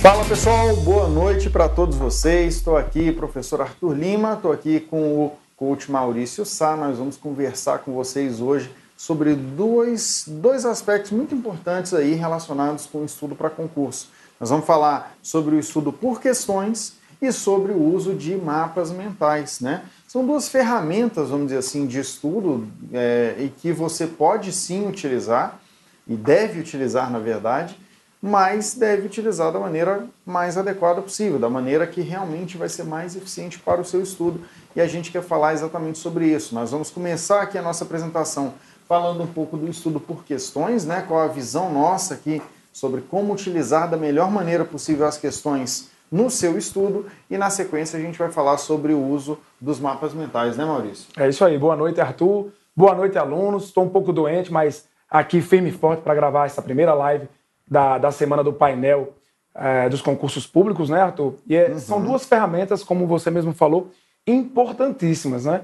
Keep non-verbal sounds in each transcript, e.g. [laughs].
Fala pessoal, boa noite para todos vocês. Estou aqui, professor Arthur Lima, estou aqui com o coach Maurício Sá. Nós vamos conversar com vocês hoje sobre dois, dois aspectos muito importantes aí relacionados com o estudo para concurso. Nós vamos falar sobre o estudo por questões e sobre o uso de mapas mentais, né? São duas ferramentas, vamos dizer assim, de estudo é, e que você pode sim utilizar e deve utilizar, na verdade, mas deve utilizar da maneira mais adequada possível, da maneira que realmente vai ser mais eficiente para o seu estudo. E a gente quer falar exatamente sobre isso. Nós vamos começar aqui a nossa apresentação falando um pouco do estudo por questões, né? Qual a visão nossa aqui sobre como utilizar da melhor maneira possível as questões no seu estudo e na sequência a gente vai falar sobre o uso dos mapas mentais, né, Maurício? É isso aí. Boa noite, Arthur. Boa noite, alunos. Estou um pouco doente, mas aqui firme e forte para gravar essa primeira live da, da semana do painel é, dos concursos públicos, né, Arthur? E é, uhum. são duas ferramentas, como você mesmo falou, importantíssimas, né?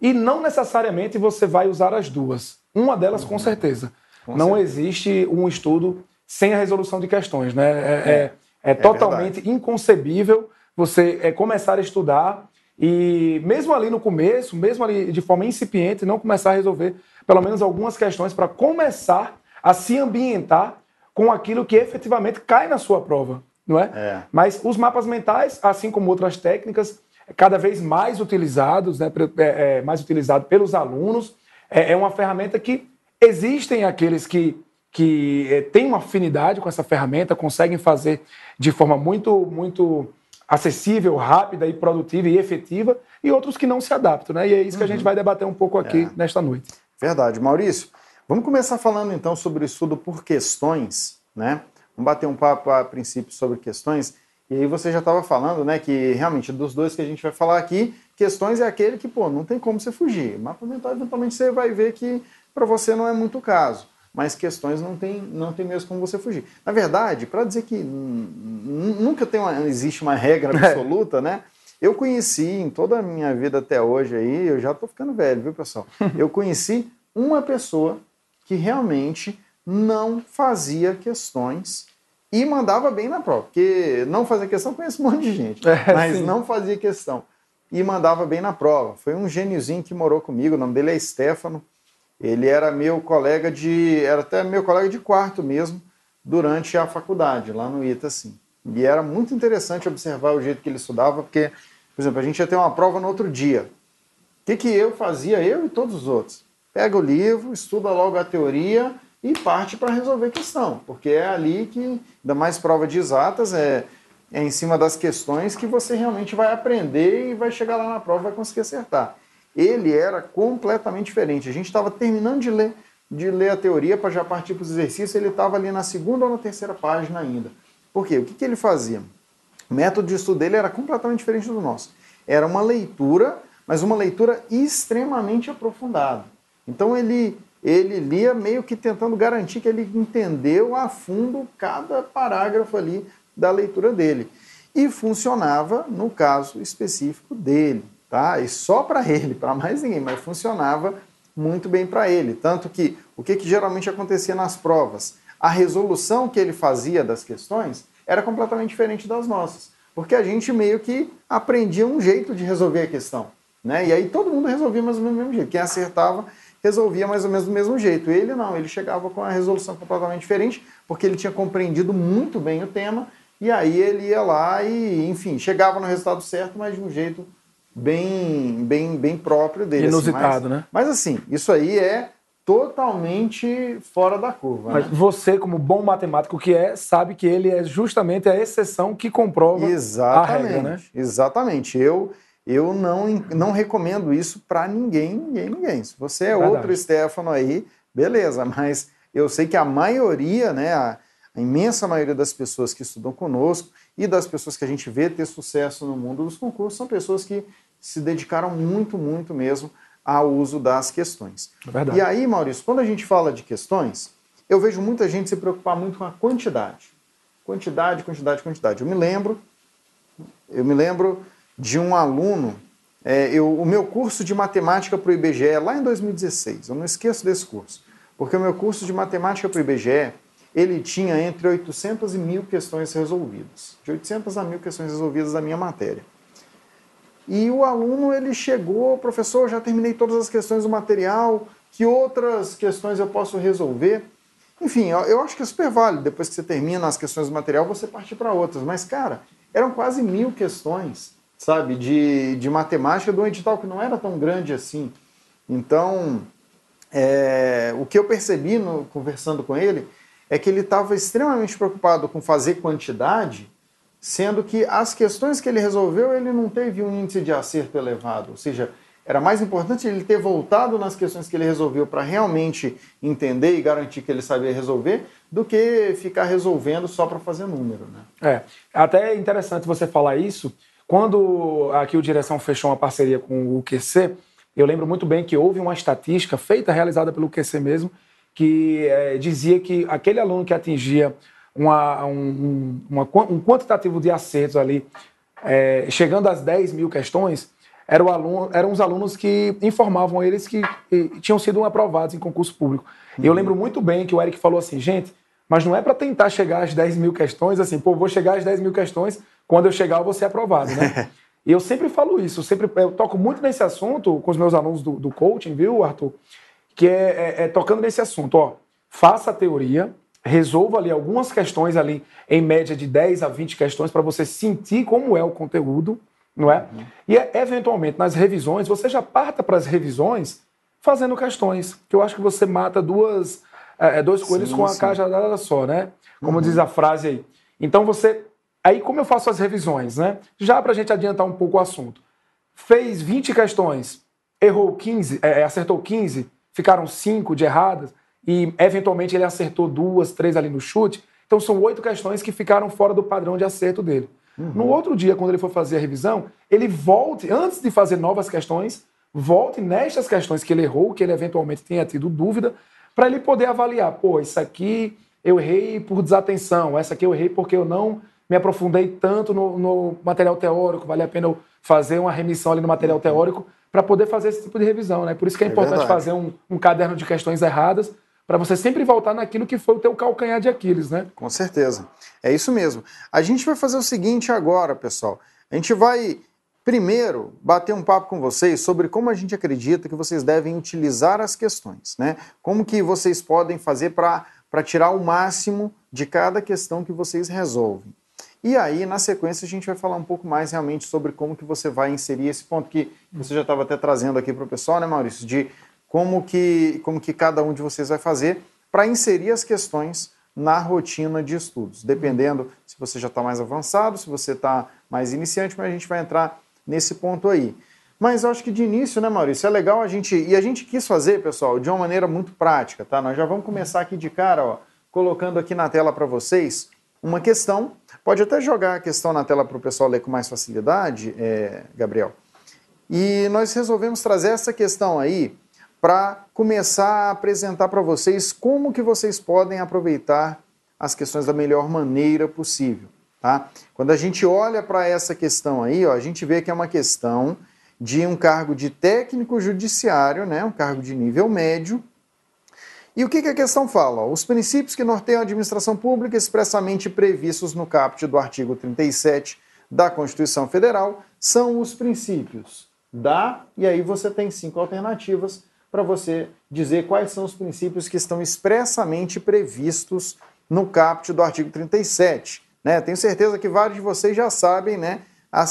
E não necessariamente você vai usar as duas. Uma delas, uhum. com certeza. Com não certeza. existe um estudo sem a resolução de questões, né? É, é, é, é, é totalmente verdade. inconcebível você é, começar a estudar e mesmo ali no começo, mesmo ali de forma incipiente, não começar a resolver pelo menos algumas questões para começar a se ambientar com aquilo que efetivamente cai na sua prova, não é? é. Mas os mapas mentais, assim como outras técnicas, cada vez mais utilizados, né, é, é, mais utilizado pelos alunos, é, é, uma ferramenta que existem aqueles que, que é, têm uma afinidade com essa ferramenta, conseguem fazer de forma muito, muito acessível, rápida e produtiva e efetiva, e outros que não se adaptam, né? E é isso uhum. que a gente uhum. vai debater um pouco aqui é. nesta noite. Verdade. Maurício, Vamos começar falando então sobre o estudo por questões, né? Vamos bater um papo a princípio sobre questões. E aí você já estava falando, né, que realmente dos dois que a gente vai falar aqui, questões é aquele que, pô, não tem como você fugir. Mapa mental, eventualmente você vai ver que para você não é muito o caso. Mas questões não tem, não tem mesmo como você fugir. Na verdade, para dizer que nunca tem uma, existe uma regra [laughs] absoluta, né? Eu conheci em toda a minha vida até hoje aí, eu já estou ficando velho, viu, pessoal? [laughs] Eu conheci uma pessoa que realmente não fazia questões e mandava bem na prova. Porque não fazer questão conhece um monte de gente, é, [laughs] mas sim. não fazia questão e mandava bem na prova. Foi um gêniozinho que morou comigo, o nome dele é Stefano. Ele era meu colega de. era até meu colega de quarto mesmo, durante a faculdade, lá no ITA, assim. E era muito interessante observar o jeito que ele estudava, porque, por exemplo, a gente ia ter uma prova no outro dia. O que, que eu fazia, eu e todos os outros? pega o livro, estuda logo a teoria e parte para resolver a questão, porque é ali que, ainda mais prova de exatas, é, é em cima das questões que você realmente vai aprender e vai chegar lá na prova e vai conseguir acertar. Ele era completamente diferente. A gente estava terminando de ler, de ler a teoria para já partir para os exercícios, ele estava ali na segunda ou na terceira página ainda. Por quê? O que, que ele fazia? O método de estudo dele era completamente diferente do nosso. Era uma leitura, mas uma leitura extremamente aprofundada. Então ele, ele lia meio que tentando garantir que ele entendeu a fundo cada parágrafo ali da leitura dele. E funcionava no caso específico dele, tá? E só para ele, para mais ninguém, mas funcionava muito bem para ele. Tanto que o que, que geralmente acontecia nas provas? A resolução que ele fazia das questões era completamente diferente das nossas, porque a gente meio que aprendia um jeito de resolver a questão. Né? E aí todo mundo resolvia mais ou menos do mesmo jeito. Quem acertava resolvia mais ou menos do mesmo jeito. Ele não, ele chegava com a resolução completamente diferente, porque ele tinha compreendido muito bem o tema, e aí ele ia lá e, enfim, chegava no resultado certo, mas de um jeito bem, bem, bem próprio dele. Assim. Inusitado, assim. mas, né? Mas assim, isso aí é totalmente fora da curva. Mas né? você, como bom matemático que é, sabe que ele é justamente a exceção que comprova exatamente, a regra, né? Exatamente. Eu eu não, não recomendo isso para ninguém, ninguém, ninguém. Se você é Verdade. outro Stefano aí, beleza, mas eu sei que a maioria, né, a, a, imensa maioria das pessoas que estudam conosco e das pessoas que a gente vê ter sucesso no mundo dos concursos são pessoas que se dedicaram muito, muito mesmo ao uso das questões. Verdade. E aí, Maurício, quando a gente fala de questões, eu vejo muita gente se preocupar muito com a quantidade. Quantidade, quantidade, quantidade. Eu me lembro, eu me lembro de um aluno é, eu, o meu curso de matemática para o IBGE, lá em 2016, eu não esqueço desse curso, porque o meu curso de matemática para o IBGE, ele tinha entre 800 e mil questões resolvidas, de 800 a mil questões resolvidas da minha matéria. E o aluno, ele chegou, professor, já terminei todas as questões do material, que outras questões eu posso resolver? Enfim, eu acho que é super válido, depois que você termina as questões do material, você partir para outras. Mas, cara, eram quase mil questões, sabe, de, de matemática do edital, que não era tão grande assim. Então, é, o que eu percebi no, conversando com ele é que ele estava extremamente preocupado com fazer quantidade, sendo que as questões que ele resolveu, ele não teve um índice de acerto elevado. Ou seja, era mais importante ele ter voltado nas questões que ele resolveu para realmente entender e garantir que ele sabia resolver, do que ficar resolvendo só para fazer número. Né? É, até é interessante você falar isso. Quando aqui o Direção fechou uma parceria com o QC, eu lembro muito bem que houve uma estatística feita, realizada pelo QC mesmo, que é, dizia que aquele aluno que atingia uma, um, uma, um quantitativo de acertos ali, é, chegando às 10 mil questões, era aluno, eram os alunos que informavam eles que, que tinham sido aprovados em concurso público. Uhum. E eu lembro muito bem que o Eric falou assim, gente, mas não é para tentar chegar às 10 mil questões, assim, pô, vou chegar às 10 mil questões, quando eu chegar eu vou ser aprovado, né? [laughs] e eu sempre falo isso, eu sempre eu toco muito nesse assunto com os meus alunos do, do coaching, viu, Arthur? Que é, é, é tocando nesse assunto, ó, faça a teoria, resolva ali algumas questões ali, em média de 10 a 20 questões, para você sentir como é o conteúdo, não é? Uhum. E eventualmente nas revisões, você já parta para as revisões fazendo questões, que eu acho que você mata duas, é, é dois coelhos com a cajadada só, né? Como uhum. diz a frase aí. Então você, aí como eu faço as revisões, né? Já para a gente adiantar um pouco o assunto, fez 20 questões, errou 15, é, acertou 15, ficaram 5 de erradas e eventualmente ele acertou duas, três ali no chute. Então são oito questões que ficaram fora do padrão de acerto dele. Uhum. No outro dia, quando ele for fazer a revisão, ele volte, antes de fazer novas questões, volte nestas questões que ele errou, que ele eventualmente tenha tido dúvida, para ele poder avaliar, pô, isso aqui eu errei por desatenção, essa aqui eu errei porque eu não me aprofundei tanto no, no material teórico, vale a pena eu fazer uma remissão ali no material teórico para poder fazer esse tipo de revisão, né? Por isso que é, é importante verdade. fazer um, um caderno de questões erradas para você sempre voltar naquilo que foi o teu calcanhar de Aquiles, né? Com certeza. É isso mesmo. A gente vai fazer o seguinte agora, pessoal. A gente vai primeiro bater um papo com vocês sobre como a gente acredita que vocês devem utilizar as questões, né? Como que vocês podem fazer para tirar o máximo de cada questão que vocês resolvem. E aí, na sequência, a gente vai falar um pouco mais realmente sobre como que você vai inserir esse ponto que você já estava até trazendo aqui para o pessoal, né, Maurício? De como que, como que cada um de vocês vai fazer para inserir as questões na rotina de estudos, dependendo se você já está mais avançado, se você está mais iniciante, mas a gente vai entrar nesse ponto aí. Mas eu acho que de início, né, Maurício, é legal a gente. E a gente quis fazer, pessoal, de uma maneira muito prática, tá? Nós já vamos começar aqui de cara, ó, colocando aqui na tela para vocês uma questão. Pode até jogar a questão na tela para o pessoal ler com mais facilidade, é, Gabriel. E nós resolvemos trazer essa questão aí para começar a apresentar para vocês como que vocês podem aproveitar as questões da melhor maneira possível. Tá? Quando a gente olha para essa questão aí, ó, a gente vê que é uma questão de um cargo de técnico judiciário, né, um cargo de nível médio. E o que, que a questão fala? Os princípios que norteiam a administração pública expressamente previstos no caput do artigo 37 da Constituição Federal são os princípios da, e aí você tem cinco alternativas para você dizer quais são os princípios que estão expressamente previstos no caput do artigo 37. Né? Tenho certeza que vários de vocês já sabem, né,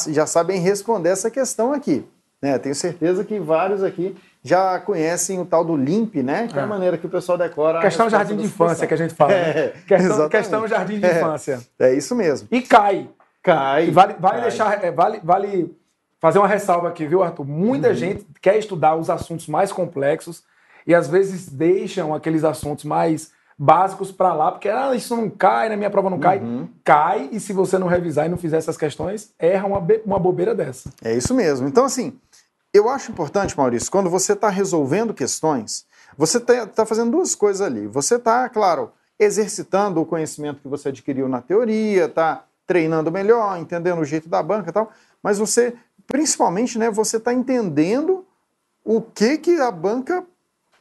já sabem responder essa questão aqui. Né? Tenho certeza que vários aqui já conhecem o tal do LIMP, né? Que é, é a maneira que o pessoal decora. Questão jardim de infância que a gente fala. Né? [laughs] É, questão, questão jardim de infância. É, é, isso mesmo. E cai. Cai. Vale, vale cai. deixar. É, vale, vale fazer uma ressalva aqui, viu, Arthur? Muita uhum. gente quer estudar os assuntos mais complexos e às vezes deixam aqueles assuntos mais básicos para lá, porque ah, isso não cai, na minha prova não cai. Uhum. Cai, e se você não revisar e não fizer essas questões, erra uma, uma bobeira dessa. É isso mesmo. Então, assim, eu acho importante, Maurício, quando você está resolvendo questões, você está tá fazendo duas coisas ali. Você está, claro, exercitando o conhecimento que você adquiriu na teoria, está treinando melhor, entendendo o jeito da banca e tal, mas você principalmente, né, você está entendendo o que, que a banca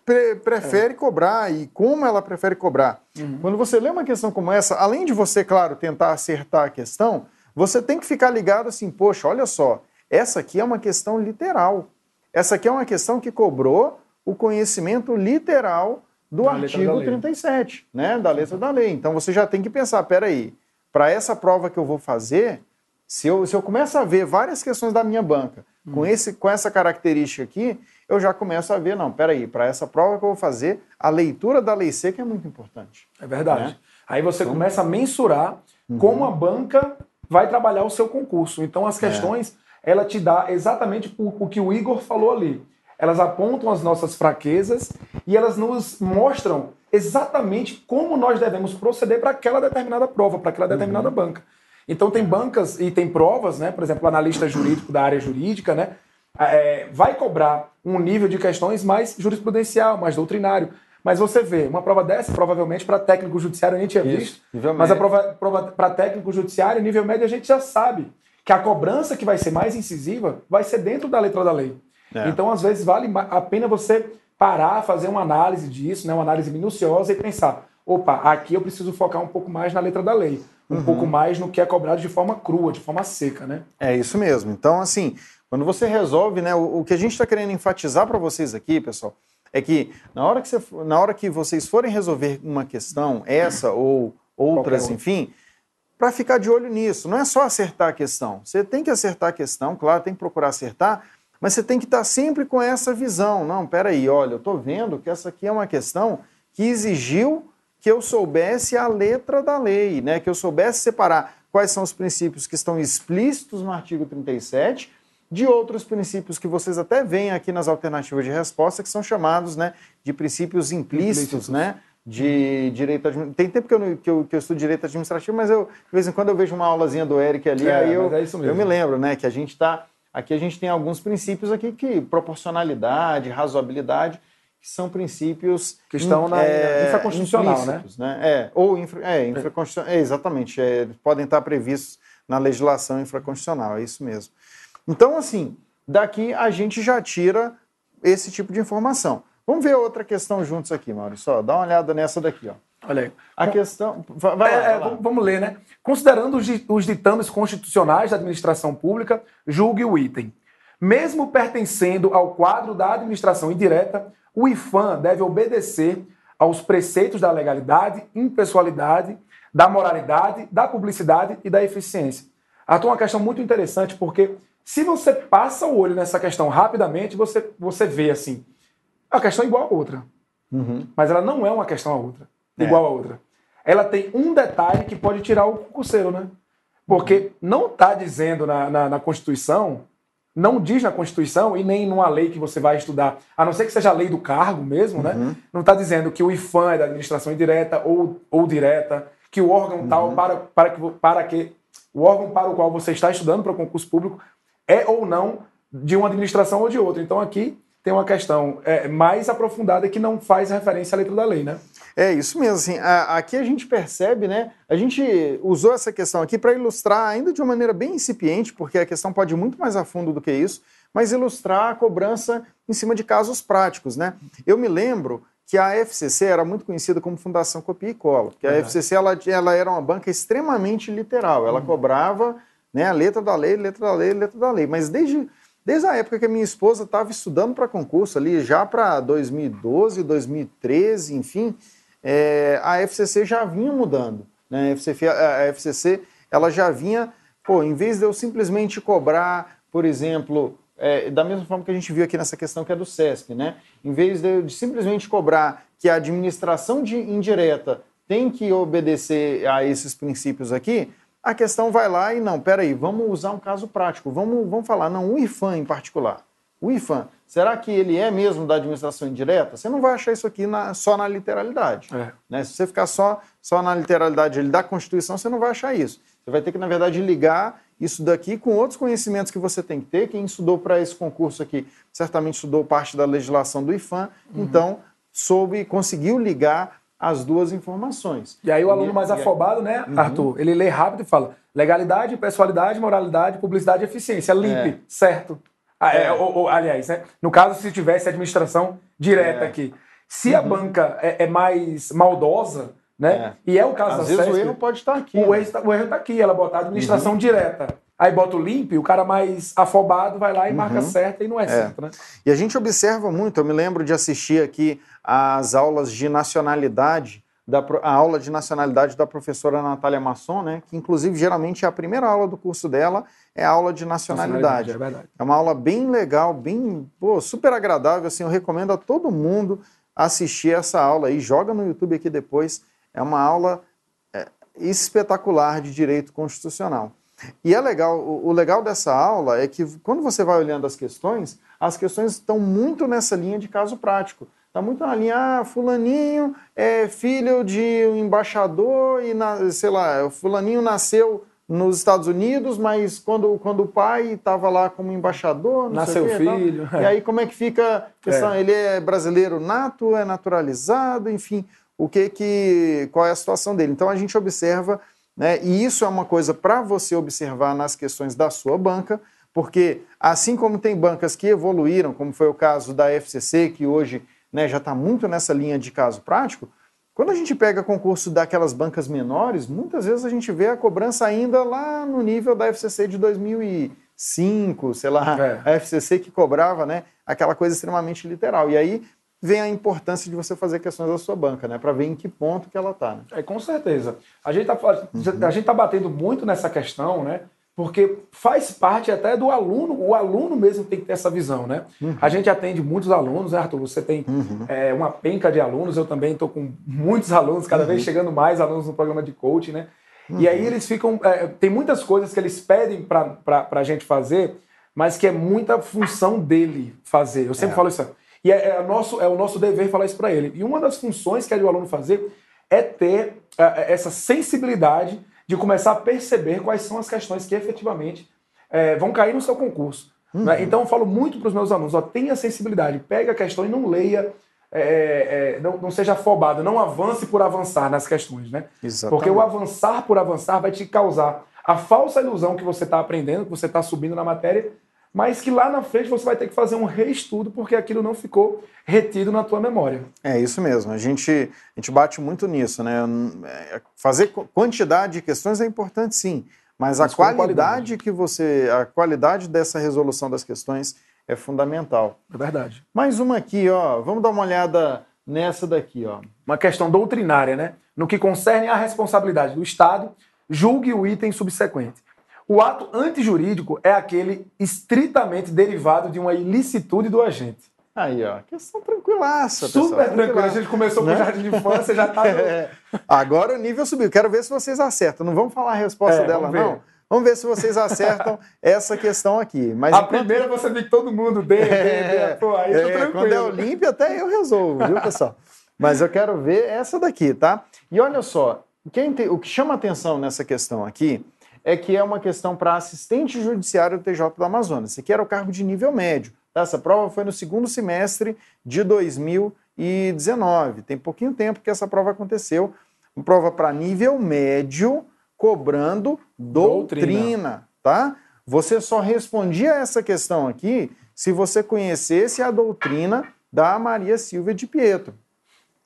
pre prefere é. cobrar e como ela prefere cobrar. Uhum. Quando você lê uma questão como essa, além de você, claro, tentar acertar a questão, você tem que ficar ligado assim, poxa, olha só, essa aqui é uma questão literal. Essa aqui é uma questão que cobrou o conhecimento literal do da artigo 37, né, da letra da lei. Então você já tem que pensar, peraí, para essa prova que eu vou fazer, se eu, se eu começo a ver várias questões da minha banca hum. com, esse, com essa característica aqui, eu já começo a ver, não, peraí, para essa prova que eu vou fazer, a leitura da lei seca é muito importante. É verdade. Né? Aí você então, começa a mensurar uhum. como a banca vai trabalhar o seu concurso. Então as é. questões, é. ela te dá exatamente o, o que o Igor falou ali. Elas apontam as nossas fraquezas e elas nos mostram exatamente como nós devemos proceder para aquela determinada prova, para aquela determinada uhum. banca. Então tem bancas e tem provas, né? Por exemplo, o analista jurídico da área jurídica, né? É, vai cobrar um nível de questões mais jurisprudencial, mais doutrinário. Mas você vê, uma prova dessa, provavelmente para técnico judiciário a gente tinha visto, mas a prova, prova para técnico judiciário, nível médio, a gente já sabe que a cobrança que vai ser mais incisiva vai ser dentro da letra da lei. É. Então, às vezes, vale a pena você parar, fazer uma análise disso, né, uma análise minuciosa e pensar: opa, aqui eu preciso focar um pouco mais na letra da lei, um uhum. pouco mais no que é cobrado de forma crua, de forma seca, né? É isso mesmo. Então, assim, quando você resolve, né, o, o que a gente está querendo enfatizar para vocês aqui, pessoal, é que na hora que, você, na hora que vocês forem resolver uma questão, essa ou outras, enfim, para ficar de olho nisso. Não é só acertar a questão. Você tem que acertar a questão, claro, tem que procurar acertar, mas você tem que estar tá sempre com essa visão. Não, peraí, olha, eu estou vendo que essa aqui é uma questão que exigiu que eu soubesse a letra da lei, né? que eu soubesse separar quais são os princípios que estão explícitos no artigo 37 de outros princípios que vocês até veem aqui nas alternativas de resposta, que são chamados né, de princípios implícitos, implícitos. né? De direito administrativo. Tem tempo que eu, que, eu, que eu estudo direito administrativo, mas eu, de vez em quando eu vejo uma aulazinha do Eric ali, é, aí eu, é eu me lembro, né? Que a gente está. Aqui a gente tem alguns princípios aqui que proporcionalidade, razoabilidade, que são princípios que estão na é, infraconstitucional, né? né? É, ou infra, é, infraconstitucional, é, exatamente, é, podem estar previstos na legislação infraconstitucional, é isso mesmo. Então, assim, daqui a gente já tira esse tipo de informação. Vamos ver outra questão juntos aqui, Maurício. Dá uma olhada nessa daqui, ó. Olha aí. A questão. Vai lá, é, vai lá. Vamos ler, né? Considerando os ditames constitucionais da administração pública, julgue o item. Mesmo pertencendo ao quadro da administração indireta, o IFAM deve obedecer aos preceitos da legalidade, impessoalidade, da moralidade, da publicidade e da eficiência. Arthur, uma questão muito interessante, porque se você passa o olho nessa questão rapidamente, você, você vê assim, é uma questão igual a outra. Uhum. Mas ela não é uma questão a outra, é. igual a outra. Ela tem um detalhe que pode tirar o concurseiro, né? Porque não está dizendo na, na, na Constituição não diz na Constituição e nem numa lei que você vai estudar, a não ser que seja a lei do cargo mesmo, né? uhum. né? Não está dizendo que o IFAM é da administração indireta ou, ou direta, que o órgão uhum. tal para, para, que, para que o órgão para o qual você está estudando para o concurso público é ou não de uma administração ou de outra. Então aqui tem uma questão é, mais aprofundada que não faz referência à letra da lei, né? É isso mesmo. Assim, a, aqui a gente percebe, né? A gente usou essa questão aqui para ilustrar, ainda de uma maneira bem incipiente, porque a questão pode ir muito mais a fundo do que isso, mas ilustrar a cobrança em cima de casos práticos, né? Eu me lembro que a FCC era muito conhecida como Fundação Copia e Cola, porque a FCC ela, ela era uma banca extremamente literal, ela uhum. cobrava né, a letra da lei, letra da lei, letra da lei, mas desde Desde a época que a minha esposa estava estudando para concurso, ali já para 2012, 2013, enfim, é, a FCC já vinha mudando. Né? A, FCC, a FCC ela já vinha, pô, em vez de eu simplesmente cobrar, por exemplo, é, da mesma forma que a gente viu aqui nessa questão que é do SESC, né? em vez de, de simplesmente cobrar que a administração de indireta tem que obedecer a esses princípios aqui, a questão vai lá e não, peraí, vamos usar um caso prático, vamos, vamos falar, não, o IFAM em particular. O IFAM, será que ele é mesmo da administração indireta? Você não vai achar isso aqui na, só na literalidade. É. Né? Se você ficar só, só na literalidade da Constituição, você não vai achar isso. Você vai ter que, na verdade, ligar isso daqui com outros conhecimentos que você tem que ter. Quem estudou para esse concurso aqui certamente estudou parte da legislação do IFAM, uhum. então soube, conseguiu ligar as duas informações. E aí o aluno mais afobado, né, uhum. Arthur, ele lê rápido e fala legalidade, pessoalidade, moralidade, publicidade e eficiência. Limpe, é. certo. Ah, é, ou, ou, aliás, né, no caso, se tivesse administração direta é. aqui. Se uhum. a banca é, é, mais maldosa, né? É. E é o caso Às da vezes o erro pode estar aqui. O, né? erro, tá, o erro está aqui, ela botar a administração uhum. direta. Aí bota o limpo, o cara mais afobado vai lá e marca uhum. certa e não é, é, certo, né? E a gente observa muito, eu me lembro de assistir aqui as aulas de nacionalidade, da, a aula de nacionalidade da professora Natália Masson, né? Que inclusive geralmente é a primeira aula do curso dela, é a aula de nacionalidade. nacionalidade é, é, uma aula bem legal, bem pô, super agradável, assim, eu recomendo a todo mundo assistir essa aula aí, joga no YouTube aqui depois, é uma aula é, espetacular de direito constitucional. E é legal, o, o legal dessa aula é que quando você vai olhando as questões, as questões estão muito nessa linha de caso prático. Está muito na linha, ah, fulaninho é filho de um embaixador e, na, sei lá, fulaninho nasceu nos Estados Unidos, mas quando, quando o pai estava lá como embaixador, nasceu quê, filho. [laughs] E aí como é que fica questão? É. Ele é brasileiro nato, é naturalizado, enfim, o que que qual é a situação dele? Então a gente observa né? E isso é uma coisa para você observar nas questões da sua banca, porque assim como tem bancas que evoluíram, como foi o caso da FCC, que hoje né, já está muito nessa linha de caso prático, quando a gente pega concurso daquelas bancas menores, muitas vezes a gente vê a cobrança ainda lá no nível da FCC de 2005, sei lá, é. a FCC que cobrava né, aquela coisa extremamente literal. E aí vem a importância de você fazer questões da sua banca, né? Para ver em que ponto que ela está. Né? É, com certeza. A gente está uhum. a gente tá batendo muito nessa questão, né? Porque faz parte até do aluno, o aluno mesmo tem que ter essa visão, né? Uhum. A gente atende muitos alunos, né, Arthur? Você tem uhum. é, uma penca de alunos, eu também estou com muitos alunos, cada vez uhum. chegando mais alunos no programa de coaching, né? E aí uhum. eles ficam. É, tem muitas coisas que eles pedem para a gente fazer, mas que é muita função dele fazer. Eu sempre é. falo isso. E é, é, nosso, é o nosso dever falar isso para ele. E uma das funções que é do aluno fazer é ter é, essa sensibilidade de começar a perceber quais são as questões que efetivamente é, vão cair no seu concurso. Uhum. Né? Então eu falo muito para os meus alunos: ó, tenha sensibilidade, pega a questão e não leia. É, é, não, não, seja afobado, não avance por avançar nas questões, né? Exatamente. Porque o avançar por avançar vai te causar a falsa ilusão que você está aprendendo, que você está subindo na matéria, mas que lá na frente você vai ter que fazer um reestudo porque aquilo não ficou retido na tua memória. É isso mesmo. A gente, a gente bate muito nisso, né? Fazer quantidade de questões é importante, sim, mas, mas a qualidade, qualidade que você, a qualidade dessa resolução das questões é fundamental. É verdade. Mais uma aqui, ó. Vamos dar uma olhada nessa daqui, ó. Uma questão doutrinária, né? No que concerne à responsabilidade do Estado, julgue o item subsequente. O ato antijurídico é aquele estritamente derivado de uma ilicitude do agente. Aí, ó, questão tranquilaça, Super pessoal, tranquila. A gente começou né? com o jardim de infância, já tá. [laughs] No... É. Agora o nível subiu. Quero ver se vocês acertam. Não vamos falar a resposta é, dela, vamos não. Vamos ver se vocês acertam [laughs] essa questão aqui. Mas a enquanto... primeira você vê que todo mundo dê, é, dê, aí é, Quando é Olímpia, até eu resolvo, viu, pessoal? Mas eu quero ver essa daqui, tá? E olha só, quem tem... o que chama atenção nessa questão aqui é que é uma questão para assistente judiciário do TJ do Amazonas. Esse aqui era o cargo de nível médio. Tá? Essa prova foi no segundo semestre de 2019. Tem pouquinho tempo que essa prova aconteceu. Uma prova para nível médio, cobrando doutrina, doutrina, tá? Você só respondia essa questão aqui se você conhecesse a doutrina da Maria Silvia de Pietro,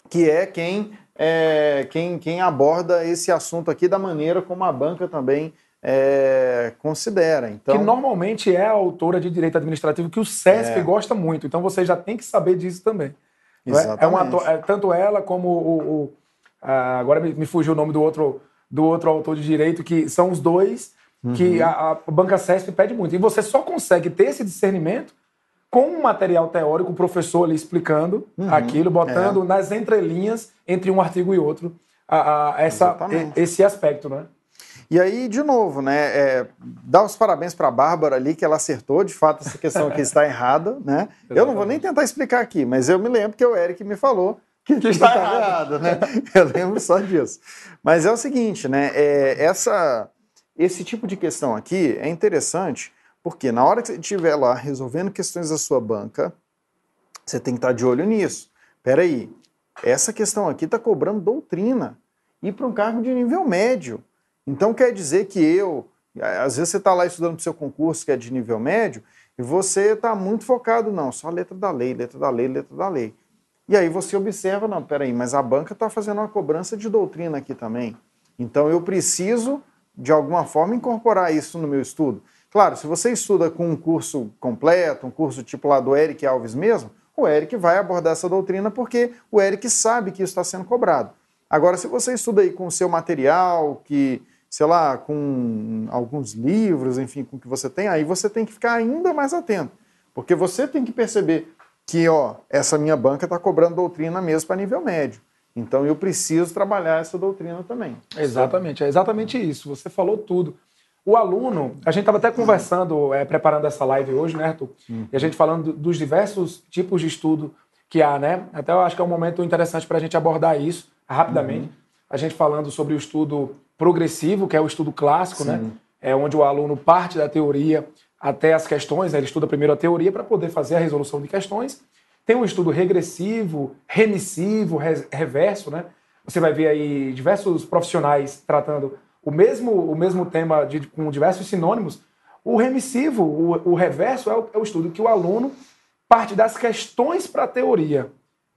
que é quem, é, quem, quem aborda esse assunto aqui da maneira como a banca também é, considera. Então, que normalmente é a autora de direito administrativo que o SESC é. gosta muito. Então você já tem que saber disso também. Exatamente. É? É uma, é, tanto ela como o. o a, agora me, me, fugiu o nome do outro, do outro autor de direito, que são os dois uhum. que a, a banca SESC pede muito. E você só consegue ter esse discernimento com um material teórico, o professor ali explicando uhum. aquilo, botando é. nas entrelinhas entre um artigo e outro a essa, esse aspecto, né? E aí, de novo, né, é, dá os parabéns para a Bárbara ali, que ela acertou, de fato, essa questão aqui está errada, né? Eu não vou nem tentar explicar aqui, mas eu me lembro que o Eric me falou que, que está errado, né? Eu lembro só disso. Mas é o seguinte, né, é, essa, esse tipo de questão aqui é interessante, porque na hora que você estiver lá resolvendo questões da sua banca, você tem que estar de olho nisso. Peraí, essa questão aqui está cobrando doutrina e para um cargo de nível médio. Então quer dizer que eu, às vezes você está lá estudando para o seu concurso que é de nível médio e você está muito focado, não, só letra da lei, letra da lei, letra da lei. E aí você observa, não, peraí, mas a banca está fazendo uma cobrança de doutrina aqui também. Então eu preciso, de alguma forma, incorporar isso no meu estudo. Claro, se você estuda com um curso completo, um curso tipo lá do Eric Alves mesmo, o Eric vai abordar essa doutrina porque o Eric sabe que isso está sendo cobrado. Agora, se você estuda aí com o seu material, que, sei lá, com alguns livros, enfim, com o que você tem, aí você tem que ficar ainda mais atento. Porque você tem que perceber que ó, essa minha banca está cobrando doutrina mesmo para nível médio. Então eu preciso trabalhar essa doutrina também. Exatamente, é exatamente isso. Você falou tudo. O aluno, a gente estava até conversando, é, preparando essa live hoje, né, Arthur? Uhum. E a gente falando dos diversos tipos de estudo que há, né? Até eu acho que é um momento interessante para a gente abordar isso rapidamente. Uhum. A gente falando sobre o estudo progressivo, que é o estudo clássico, né? Sim. né? É onde o aluno parte da teoria até as questões, né? ele estuda primeiro a teoria para poder fazer a resolução de questões. Tem um estudo regressivo, remissivo, reverso, né? Você vai ver aí diversos profissionais tratando o mesmo, o mesmo tema de, com diversos sinônimos. O remissivo, o, o reverso, é o, é o estudo que o aluno parte das questões para a teoria,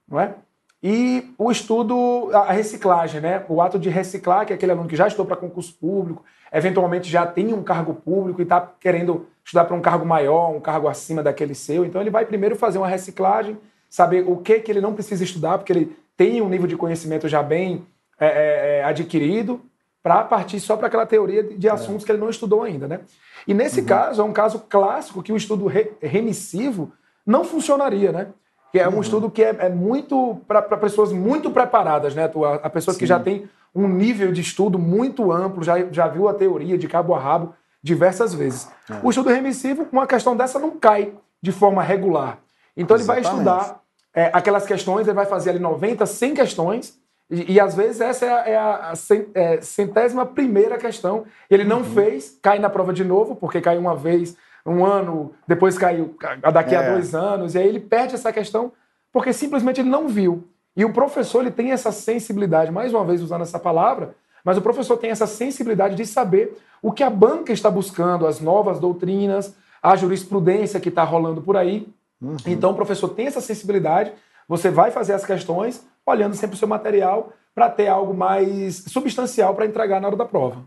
não é? E o estudo, a reciclagem, né? O ato de reciclar, que é aquele aluno que já estudou para concurso público, eventualmente já tem um cargo público e está querendo estudar para um cargo maior, um cargo acima daquele seu. Então ele vai primeiro fazer uma reciclagem, saber o que, que ele não precisa estudar, porque ele tem um nível de conhecimento já bem é, é, é adquirido, para partir só para aquela teoria de assuntos é. que ele não estudou ainda. Né? E nesse uhum. caso, é um caso clássico que o estudo re remissivo não funcionaria, né? Que é um uhum. estudo que é, é muito para pessoas muito preparadas, né? A, a pessoa Sim. que já tem um nível de estudo muito amplo, já, já viu a teoria de cabo a rabo diversas vezes. É. O estudo remissivo, uma questão dessa não cai de forma regular. Então Exatamente. ele vai estudar é, aquelas questões, ele vai fazer ali 90, 100 questões, e, e às vezes essa é a, é a, é, centésima primeira questão. Ele não uhum. fez, cai na prova de novo, porque caiu uma vez um ano, depois caiu daqui é. a dois anos, e aí ele perde essa questão porque simplesmente ele não viu. E o professor ele tem essa sensibilidade, mais uma vez usando essa palavra, mas o professor tem essa sensibilidade de saber o que a banca está buscando, as novas doutrinas, a jurisprudência que está rolando por aí. Uhum. Então o professor tem essa sensibilidade, você vai fazer as questões olhando sempre o seu material para ter algo mais substancial para entregar na hora da prova.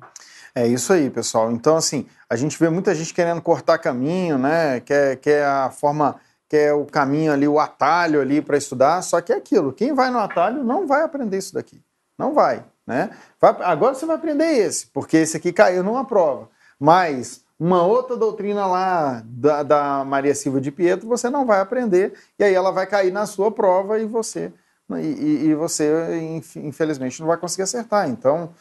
É isso aí, pessoal. Então, assim, a gente vê muita gente querendo cortar caminho, né? Quer, quer a forma, quer o caminho ali, o atalho ali para estudar, só que é aquilo. Quem vai no atalho não vai aprender isso daqui. Não vai, né? Vai, agora você vai aprender esse, porque esse aqui caiu numa prova. Mas uma outra doutrina lá da, da Maria Silva de Pietro você não vai aprender, e aí ela vai cair na sua prova e você, e, e você infelizmente, não vai conseguir acertar. Então,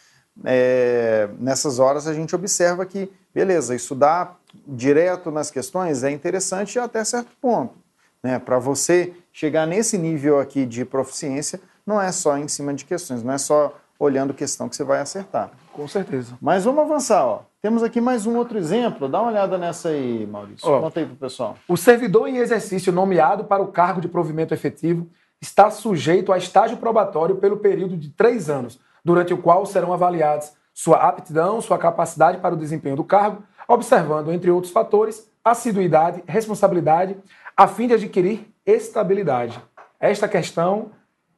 é, nessas horas a gente observa que, beleza, estudar direto nas questões é interessante até certo ponto. Né? Para você chegar nesse nível aqui de proficiência, não é só em cima de questões, não é só olhando questão que você vai acertar. Com certeza. Mas vamos avançar, ó. Temos aqui mais um outro exemplo. Dá uma olhada nessa aí, Maurício. Ó, Conta aí pro pessoal. O servidor em exercício nomeado para o cargo de provimento efetivo está sujeito a estágio probatório pelo período de três anos durante o qual serão avaliados sua aptidão, sua capacidade para o desempenho do cargo, observando, entre outros fatores, assiduidade, responsabilidade, a fim de adquirir estabilidade. Esta questão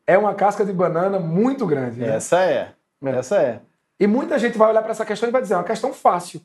é uma casca de banana muito grande. Né? Essa é. é. Essa é. E muita gente vai olhar para essa questão e vai dizer, é uma questão fácil.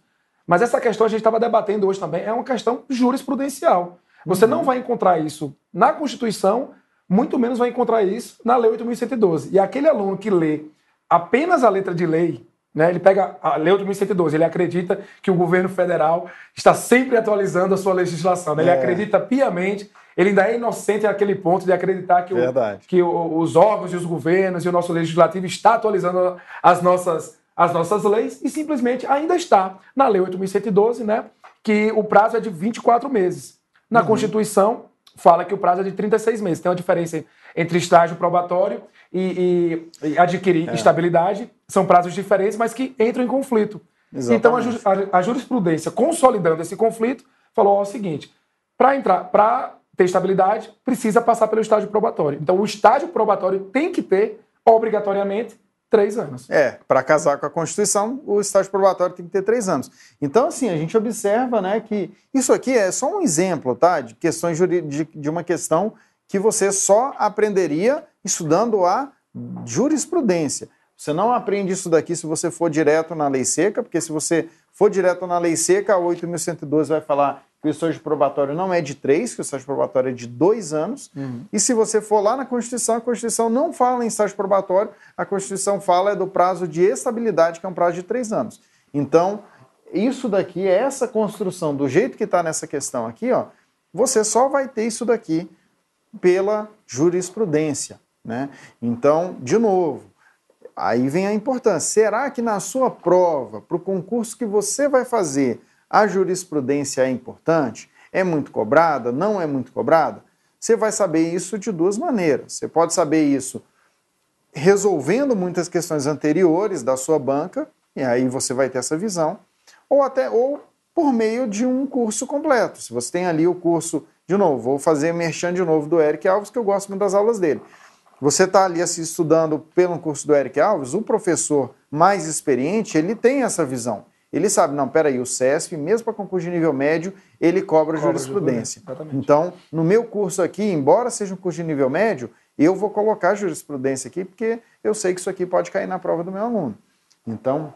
Mas essa questão a gente estava debatendo hoje também, é uma questão jurisprudencial. Você uhum. não vai encontrar isso na Constituição, muito menos vai encontrar isso na Lei 8.112. E aquele aluno que lê apenas a letra de lei, né, ele pega a Lei 8.112, ele acredita que o governo federal está sempre atualizando a sua legislação. Né? Ele é. acredita piamente, ele ainda é inocente naquele ponto de acreditar que, o, que o, os órgãos e os governos e o nosso legislativo está atualizando as nossas, as nossas leis e simplesmente ainda está na Lei 8.112, né, que o prazo é de 24 meses. Na uhum. Constituição, fala que o prazo é de 36 meses. Tem uma diferença entre estágio probatório e, e, e adquirir é. estabilidade. São prazos diferentes, mas que entram em conflito. Exatamente. Então, a, a, a, jurisprudência, consolidando esse conflito, falou ó, o seguinte: para entrar, para ter estabilidade, precisa passar pelo estágio probatório. Então, o estágio probatório tem que ter, obrigatoriamente, três anos. É, para casar com a Constituição, o estágio probatório tem que ter três anos. Então, assim, a gente observa né, que isso aqui é só um exemplo, tá? De questões de, de uma questão que você só aprenderia estudando a jurisprudência. Você não aprende isso daqui se você for direto na lei seca, porque se você for direto na lei seca, a 8.112 vai falar que o estágio probatório não é de três, que o estágio probatório é de dois anos. Uhum. E se você for lá na Constituição, a Constituição não fala em estágio probatório, a Constituição fala é do prazo de estabilidade, que é um prazo de três anos. Então, isso daqui, é essa construção, do jeito que está nessa questão aqui, ó, você só vai ter isso daqui pela jurisprudência. Né? Então, de novo, aí vem a importância. Será que na sua prova, para o concurso que você vai fazer, a jurisprudência é importante? É muito cobrada? Não é muito cobrada? Você vai saber isso de duas maneiras. Você pode saber isso resolvendo muitas questões anteriores da sua banca, e aí você vai ter essa visão, ou até ou por meio de um curso completo. Se você tem ali o curso, de novo, vou fazer merchan de novo do Eric Alves, que eu gosto muito das aulas dele. Você está ali assim, estudando pelo curso do Eric Alves, o professor mais experiente, ele tem essa visão. Ele sabe, não, peraí, o CESP, mesmo para concurso de nível médio, ele cobra, cobra jurisprudência. Então, no meu curso aqui, embora seja um curso de nível médio, eu vou colocar jurisprudência aqui, porque eu sei que isso aqui pode cair na prova do meu aluno. Então,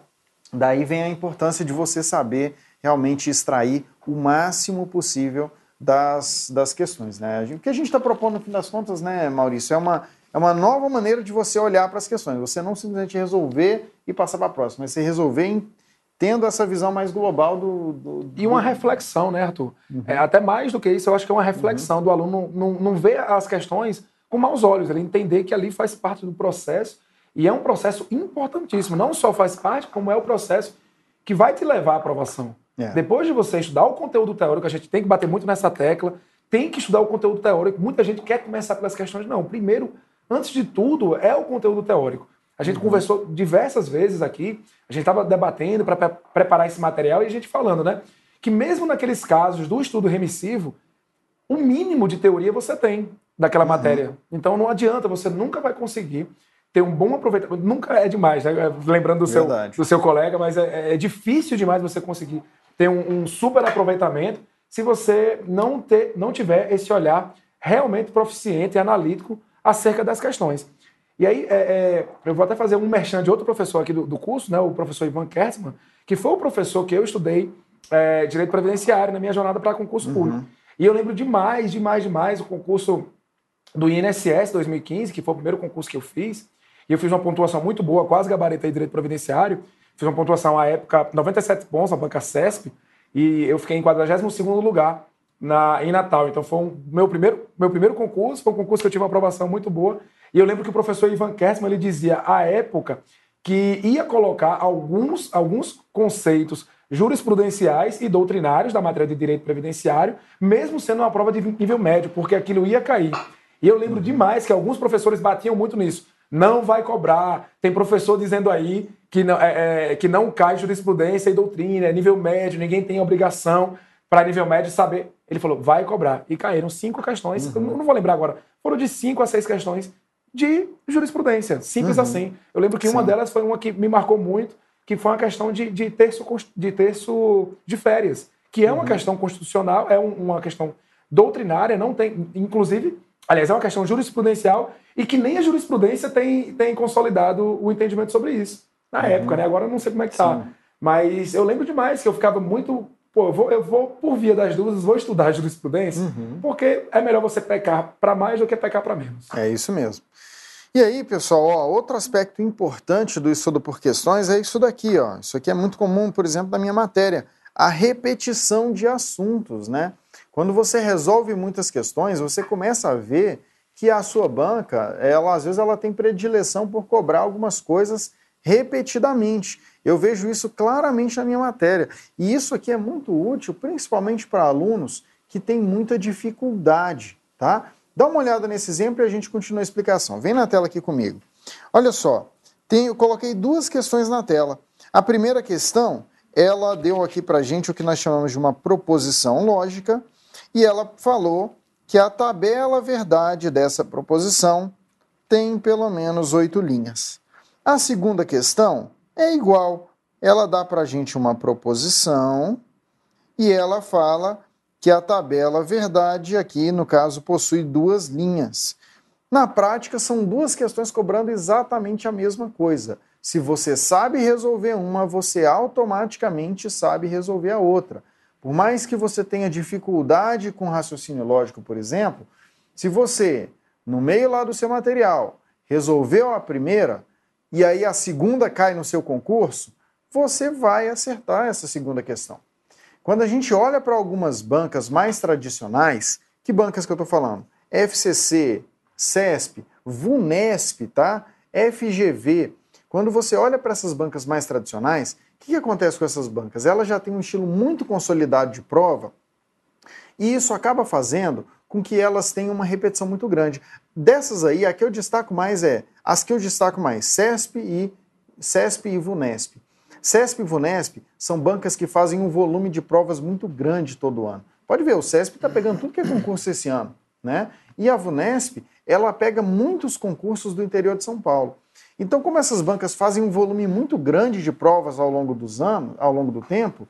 daí vem a importância de você saber realmente extrair o máximo possível das, das questões. Né? O que a gente está propondo, no fim das contas, né, Maurício, é uma, é uma nova maneira de você olhar para as questões. Você não simplesmente resolver e passar para a próxima, mas você resolver em tendo essa visão mais global do. do, do... E uma reflexão, né, Arthur? Uhum. É, até mais do que isso, eu acho que é uma reflexão uhum. do aluno não, não ver as questões com maus olhos, ele entender que ali faz parte do processo e é um processo importantíssimo. Não só faz parte, como é o processo que vai te levar à aprovação. É. Depois de você estudar o conteúdo teórico, a gente tem que bater muito nessa tecla, tem que estudar o conteúdo teórico. Muita gente quer começar pelas questões. Não, primeiro, antes de tudo, é o conteúdo teórico. A gente uhum. conversou diversas vezes aqui, a gente estava debatendo para preparar esse material e a gente falando, né? Que mesmo naqueles casos do estudo remissivo, o mínimo de teoria você tem daquela uhum. matéria. Então não adianta, você nunca vai conseguir ter um bom aproveitamento. Nunca é demais, né? Lembrando do seu, do seu colega, mas é, é, difícil demais você conseguir ter um, um super aproveitamento se você não, ter, não tiver esse olhar realmente proficiente e analítico acerca das questões. E aí, é, é, eu vou até fazer um merchan de outro professor aqui do, do curso, né, o professor Ivan Kertzmann, que foi o professor que eu estudei é, Direito Previdenciário na minha jornada para concurso uhum. público. E eu lembro demais, demais, demais o concurso do INSS 2015, que foi o primeiro concurso que eu fiz. E eu fiz uma pontuação muito boa, quase gabaritei Direito Previdenciário. Fiz uma pontuação à época, 97 pontos na banca CESP, e eu fiquei em 42 lugar na, em Natal. Então foi um, meu, primeiro, meu primeiro concurso, foi um concurso que eu tive uma aprovação muito boa. E eu lembro que o professor Ivan Kerstman ele dizia à época que ia colocar alguns, alguns conceitos jurisprudenciais e doutrinários da matéria de direito previdenciário, mesmo sendo uma prova de nível médio, porque aquilo ia cair. E eu lembro demais que alguns professores batiam muito nisso. Não vai cobrar. Tem professor dizendo aí que não, é, é, que não cai jurisprudência e doutrina, é nível médio, ninguém tem obrigação para nível médio saber. Ele falou, vai cobrar. E caíram cinco questões, uhum. não vou lembrar agora, foram de cinco a seis questões de jurisprudência. Simples uhum. assim. Eu lembro que Sim. uma delas foi uma que me marcou muito, que foi uma questão de, de, terço, de terço de férias, que é uma uhum. questão constitucional, é um, uma questão doutrinária, não tem, inclusive, aliás, é uma questão jurisprudencial e que nem a jurisprudência tem, tem consolidado o entendimento sobre isso. Na uhum. época, né? Agora eu não sei como é que tá. Sim. Mas eu lembro demais que eu ficava muito. Pô, eu vou, eu vou por via das dúvidas, vou estudar jurisprudência, uhum. porque é melhor você pecar para mais do que pecar para menos. É isso mesmo. E aí, pessoal, ó, outro aspecto importante do estudo por questões é isso daqui, ó. Isso aqui é muito comum, por exemplo, na minha matéria, a repetição de assuntos, né? Quando você resolve muitas questões, você começa a ver que a sua banca, ela às vezes ela tem predileção por cobrar algumas coisas repetidamente. Eu vejo isso claramente na minha matéria. E isso aqui é muito útil, principalmente para alunos que têm muita dificuldade, tá? Dá uma olhada nesse exemplo e a gente continua a explicação. Vem na tela aqui comigo. Olha só, tem, eu coloquei duas questões na tela. A primeira questão, ela deu aqui para gente o que nós chamamos de uma proposição lógica, e ela falou que a tabela verdade dessa proposição tem pelo menos oito linhas. A segunda questão é igual. Ela dá para gente uma proposição e ela fala que a tabela verdade aqui, no caso, possui duas linhas. Na prática, são duas questões cobrando exatamente a mesma coisa. Se você sabe resolver uma, você automaticamente sabe resolver a outra. Por mais que você tenha dificuldade com raciocínio lógico, por exemplo, se você, no meio lá do seu material, resolveu a primeira e aí a segunda cai no seu concurso, você vai acertar essa segunda questão. Quando a gente olha para algumas bancas mais tradicionais, que bancas que eu estou falando? FCC, CESP, VUNESP, tá? FGV. Quando você olha para essas bancas mais tradicionais, o que, que acontece com essas bancas? Elas já têm um estilo muito consolidado de prova e isso acaba fazendo com que elas tenham uma repetição muito grande. Dessas aí, a que eu destaco mais é as que eu destaco mais, CESP e CESP e VUNESP. CESP e VUNESP são bancas que fazem um volume de provas muito grande todo ano. Pode ver, o CESP está pegando tudo que é concurso esse ano, né? E a VUNESP, ela pega muitos concursos do interior de São Paulo. Então, como essas bancas fazem um volume muito grande de provas ao longo dos anos, ao longo do tempo,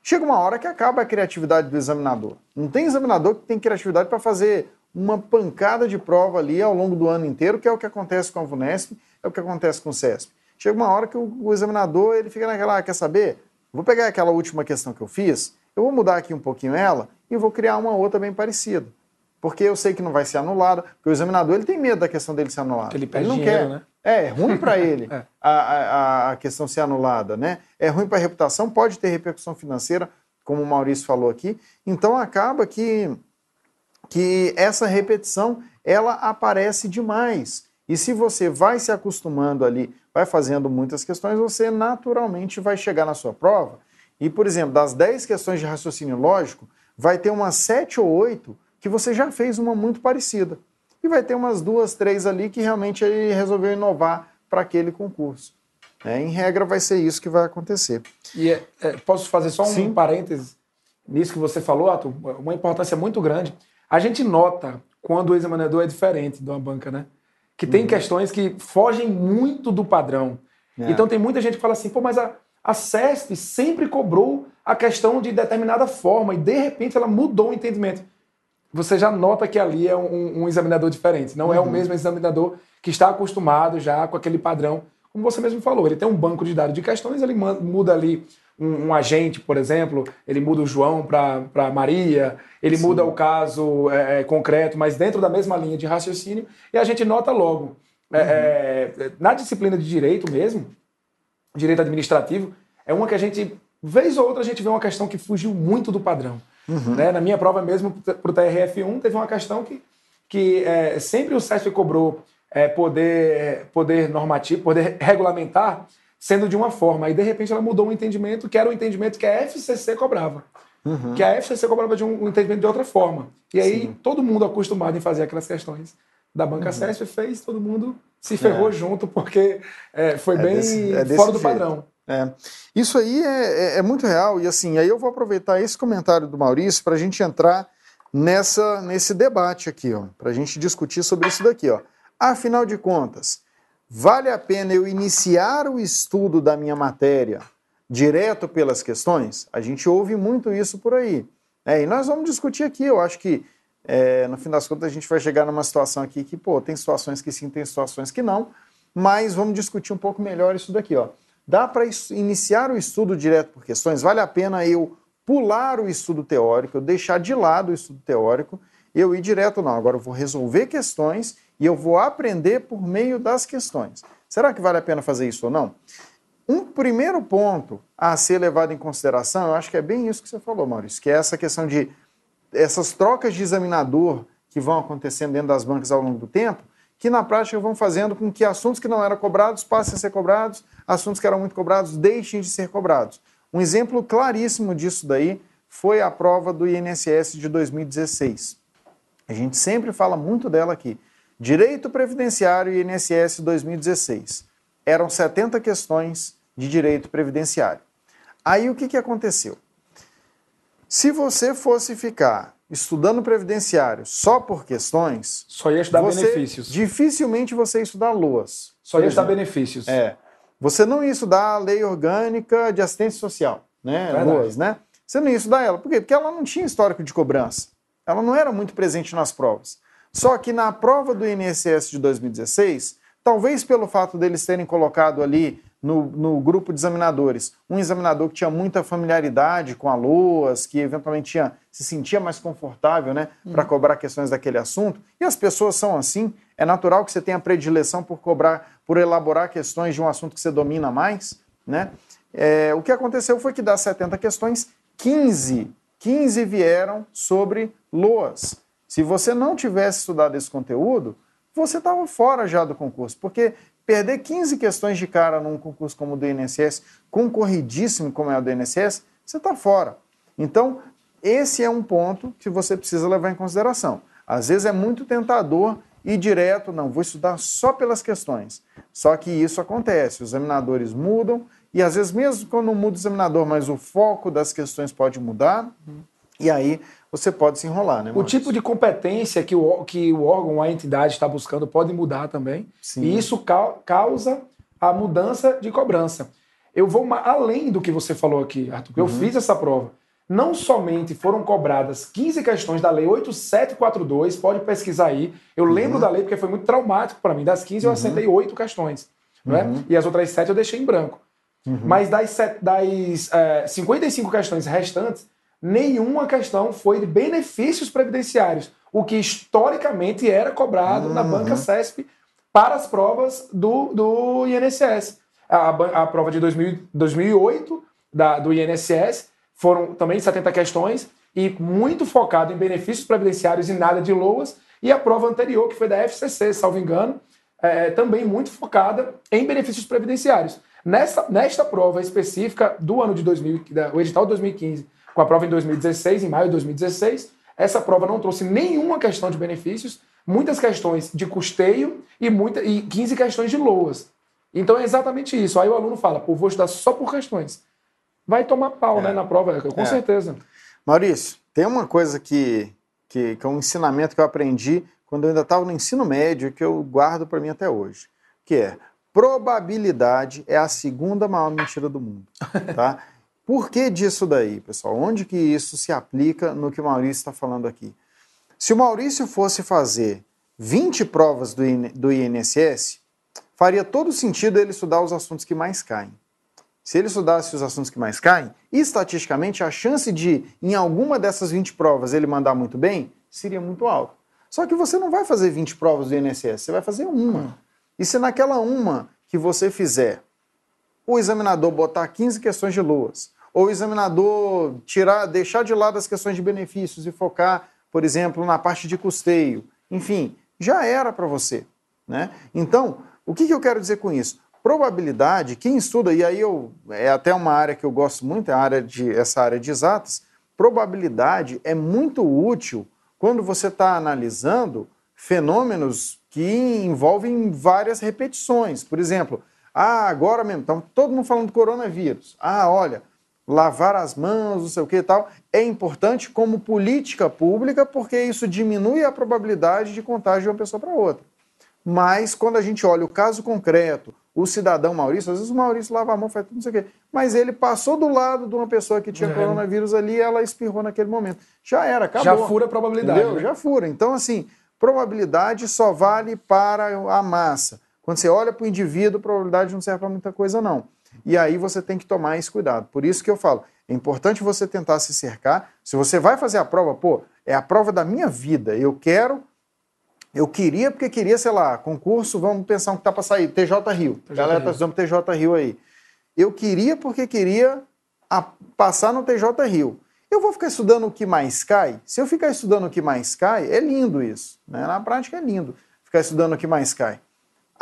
chega uma hora que acaba a criatividade do examinador. Não tem examinador que tem criatividade para fazer uma pancada de prova ali ao longo do ano inteiro, que é o que acontece com a VUNESP, é o que acontece com o CESP. Chega uma hora que o, o examinador ele fica naquela, ah, quer saber? Vou pegar aquela última questão que eu fiz, eu vou mudar aqui um pouquinho ela e vou criar uma outra bem parecida porque eu sei que não vai ser anulada, porque o examinador ele tem medo da questão dele ser anulada. Ele, ele não dinheiro, quer. Né? É, é ruim para [laughs] ele é. a, a, a, questão ser anulada, né? É ruim para a reputação, pode ter repercussão financeira, como o Maurício falou aqui. Então acaba que, que essa repetição ela aparece demais. E se você vai se acostumando ali, vai fazendo muitas questões, você naturalmente vai chegar na sua prova. E, por exemplo, das 10 questões de raciocínio lógico, vai ter umas 7 ou 8 que você já fez uma muito parecida. E vai ter umas duas, três ali que realmente ele resolveu inovar para aquele concurso. É, em regra, vai ser isso que vai acontecer. E é, é, posso fazer só um Sim. parêntese nisso que você falou, Arthur? Uma importância muito grande. A gente nota quando o examinador é diferente de uma banca, né? Que tem uhum. questões que fogem muito do padrão. É. Então tem muita gente que fala assim, pô, mas a, a CESP sempre cobrou a questão de determinada forma e de repente ela mudou o entendimento você já nota que ali é um, um examinador diferente. Não uhum. é o uhum. mesmo examinador que está acostumado já com aquele padrão. Como você mesmo falou, ele tem um banco de dados de questões, ele muda ali um, um agente, por exemplo, ele muda o João para Maria, ele Sim. muda o caso é, é, concreto, mas dentro da mesma linha de raciocínio, e a gente nota logo. É, uhum. É, na disciplina de direito mesmo, direito administrativo, é uma que a gente, vez ou outra, a gente vê uma questão que fugiu muito do padrão. Uhum. Né? Na minha prova mesmo, para o TRF1, teve uma questão que, que é, sempre o SESP cobrou é, poder, poder normativo, poder regulamentar, sendo de uma forma. Aí, de repente, ela mudou um entendimento que era o um entendimento que a FCC cobrava. Uhum. Que a FCC cobrava de um, um, entendimento de outra forma. E aí, Sim. todo mundo acostumado em fazer aquelas questões da banca uhum. CESP fez, todo mundo se ferrou é. junto, porque é, foi é bem desse, é fora do jeito. padrão. É. Isso aí é, é, é, muito real, e assim, aí eu vou aproveitar esse comentário do Maurício para a gente entrar nessa, nesse debate aqui, para a gente discutir sobre isso daqui. Ó. Afinal de contas, vale a pena eu iniciar o estudo da minha matéria direto pelas questões? A gente ouve muito isso por aí. É, e nós vamos discutir aqui, eu acho que é, no fim das contas a gente vai chegar numa situação aqui que, pô, tem situações que sim, tem situações que não, mas vamos discutir um pouco melhor isso daqui, ó. Dá para iniciar o estudo direto por questões? Vale a pena eu pular o estudo teórico, eu deixar de lado o estudo teórico, eu ir direto não. Agora eu vou resolver questões e eu vou aprender por meio das questões. Será que vale a pena fazer isso ou não? Um primeiro ponto a ser levado em consideração, eu acho que é bem isso que você falou, Maurício, que é essa questão de essas trocas de examinador que vão acontecendo dentro das bancas ao longo do tempo, que na prática vão fazendo com que assuntos que não eram cobrados passem a ser cobrados, assuntos que eram muito cobrados deixem de ser cobrados. Um exemplo claríssimo disso daí foi a prova do INSS de 2016. A gente sempre fala muito dela aqui. Direito Previdenciário e INSS 2016. Eram 70 questões de direito previdenciário. Aí o que, que aconteceu? Se você fosse ficar estudando previdenciário só por questões. Só ia estudar você, benefícios. Dificilmente você ia estudar loas. Só ia estudar benefícios. É. Você não ia estudar a lei orgânica de assistência social, né? Verdade. Loas, né? Você não ia estudar ela. Por quê? Porque ela não tinha histórico de cobrança. Ela não era muito presente nas provas. Só que na prova do INSS de 2016, talvez pelo fato deles terem colocado ali no, no, grupo de examinadores. Um examinador que tinha muita familiaridade com a LOAS, que eventualmente tinha, se sentia mais confortável né, uhum. para cobrar questões daquele assunto. E as pessoas são assim. É natural que você tenha predileção por cobrar, por elaborar questões de um assunto que você domina mais. Né? É, o que aconteceu foi que das 70 questões, 15, 15 vieram sobre LOAS. Se você não tivesse estudado esse conteúdo, você estava fora já do concurso, porque Perder 15 questões de cara num concurso como o do INSS, concorridíssimo como é o do INSS, você está fora. Então, esse é um ponto que você precisa levar em consideração. Às vezes é muito tentador ir direto, não, vou estudar só pelas questões. Só que isso acontece, os examinadores mudam, e às vezes, mesmo quando muda o examinador, mas o foco das questões pode mudar, e aí você pode se enrolar, né? Maurício? O tipo de competência que o, que o órgão, a entidade está buscando pode mudar também. Sim. E isso ca causa a mudança de cobrança. Eu vou além do que você falou aqui, Arthur, porque uhum. eu fiz essa prova. Não somente foram cobradas 15 questões da Lei 8742, pode pesquisar aí. Eu lembro uhum. da lei porque foi muito traumático para mim. Das 15 eu uhum. assentei 8 questões. Não é? Uhum. E as outras 7 eu deixei em branco. Uhum. Mas das, das é, 55 questões restantes, nenhuma questão foi de benefícios previdenciários, o que historicamente era cobrado uhum. na banca CESP para as provas do, do INSS. A, a prova de 2000, 2008 da, do INSS foram também 70 questões e muito focado em benefícios previdenciários e nada de loas. E a prova anterior, que foi da FCC, salvo engano, é, também muito focada em benefícios previdenciários. Nessa, nesta prova específica do ano de 2000, o edital de 2015, com a prova em 2016, em maio de 2016. Essa prova não trouxe nenhuma questão de benefícios, muitas questões de custeio e, muita, e 15 questões de loas. Então é exatamente isso. Aí o aluno fala, pô, vou estudar só por questões. Vai tomar pau né, é. né, na prova, com é. certeza. Maurício, tem uma coisa que, que, que é um ensinamento que eu aprendi quando eu ainda estava no ensino médio que eu guardo para mim até hoje, que é probabilidade é a segunda maior mentira do mundo, tá? [laughs] Por que disso daí, pessoal? Onde que isso se aplica no que o Maurício está falando aqui? Se o Maurício fosse fazer 20 provas do, do INSS, faria todo sentido ele estudar os assuntos que mais caem. Se ele estudasse os assuntos que mais caem, estatisticamente a chance de, em alguma dessas 20 provas, ele mandar muito bem, seria muito alta. Só que você não vai fazer 20 provas do INSS, você vai fazer uma. E se naquela uma que você fizer, o examinador botar 15 questões de luas, ou o examinador tirar, deixar de lado as questões de benefícios e focar, por exemplo, na parte de custeio. Enfim, já era para você. Né? Então, o que, que eu quero dizer com isso? Probabilidade, quem estuda, e aí eu, é até uma área que eu gosto muito, é a área de, essa área de exatas, probabilidade é muito útil quando você está analisando fenômenos que envolvem várias repetições. Por exemplo, ah, agora mesmo, então todo mundo falando do coronavírus. Ah, olha, lavar as mãos, não sei o que e tal, é importante como política pública, porque isso diminui a probabilidade de contágio de uma pessoa para outra. Mas quando a gente olha o caso concreto, o cidadão Maurício, às vezes o Maurício lava a mão, faz tudo, não sei o quê, mas ele passou do lado de uma pessoa que tinha é. coronavírus ali e ela espirrou naquele momento. Já era, acabou. Já fura a probabilidade. Né? Já fura. Então, assim, probabilidade só vale para a massa. Quando você olha para o indivíduo, probabilidade não serve para muita coisa, não. E aí você tem que tomar esse cuidado. Por isso que eu falo, é importante você tentar se cercar. Se você vai fazer a prova, pô, é a prova da minha vida. Eu quero, eu queria porque queria, sei lá, concurso, vamos pensar um que tá para sair, TJ Rio. TJ Galera tá fazendo TJ Rio aí. Eu queria porque queria a, passar no TJ Rio. Eu vou ficar estudando o que mais cai? Se eu ficar estudando o que mais cai, é lindo isso. Né? Na prática é lindo ficar estudando o que mais cai.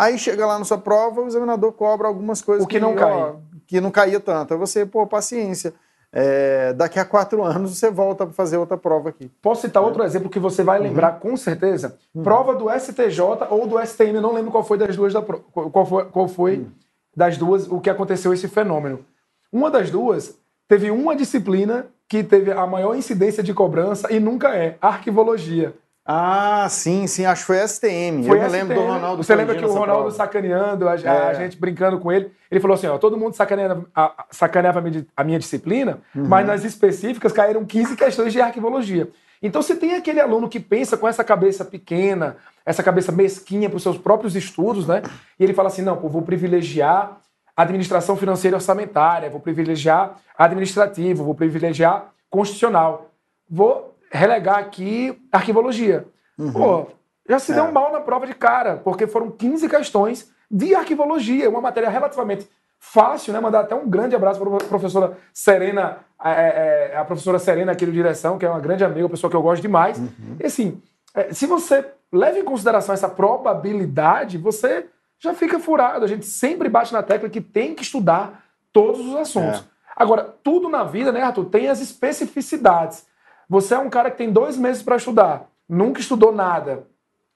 Aí chega lá na sua prova, o examinador cobra algumas coisas o que, que não cai. Que não caía tanto. Aí você, pô, paciência. É, daqui a quatro [laughs] anos você volta para fazer outra prova aqui. Posso citar é. outro exemplo que você vai lembrar uhum. com certeza? Uhum. Prova do STJ ou do STM, não lembro qual foi das duas da qual foi, qual foi uhum. das duas o que aconteceu esse fenômeno. Uma das duas teve uma disciplina que teve a maior incidência de cobrança e nunca é, arquivologia. Ah, sim, sim, acho que foi STM. Foi eu me STM. lembro do Ronaldo Você lembra que o Ronaldo prova. sacaneando, a, a É. gente brincando com ele, ele falou assim: ó, todo mundo sacaneava, a, sacaneava a, minha, a minha disciplina, Uhum. mas nas específicas caíram 15 questões de arquivologia. Então, se tem aquele aluno que pensa com essa cabeça pequena, essa cabeça mesquinha para os seus próprios estudos, né? E ele fala assim: não, pô, vou privilegiar administração financeira e orçamentária, vou privilegiar administrativo, vou privilegiar constitucional, vou relegar aqui arquivologia. Pô, já se deu um mal na prova de cara, porque foram 15 questões de arquivologia, uma matéria relativamente fácil, né? Mandar até um grande abraço para a professora Serena, é, é, a professora Serena aqui do Direção, que é uma grande amiga, uma pessoa que eu gosto demais. E assim, é, se você leva em consideração essa probabilidade, você já fica furado. A gente sempre bate na tecla que tem que estudar todos os assuntos. É. Agora, tudo na vida, né, Arthur, tem as especificidades. Você é um cara que tem dois meses para estudar, nunca estudou nada,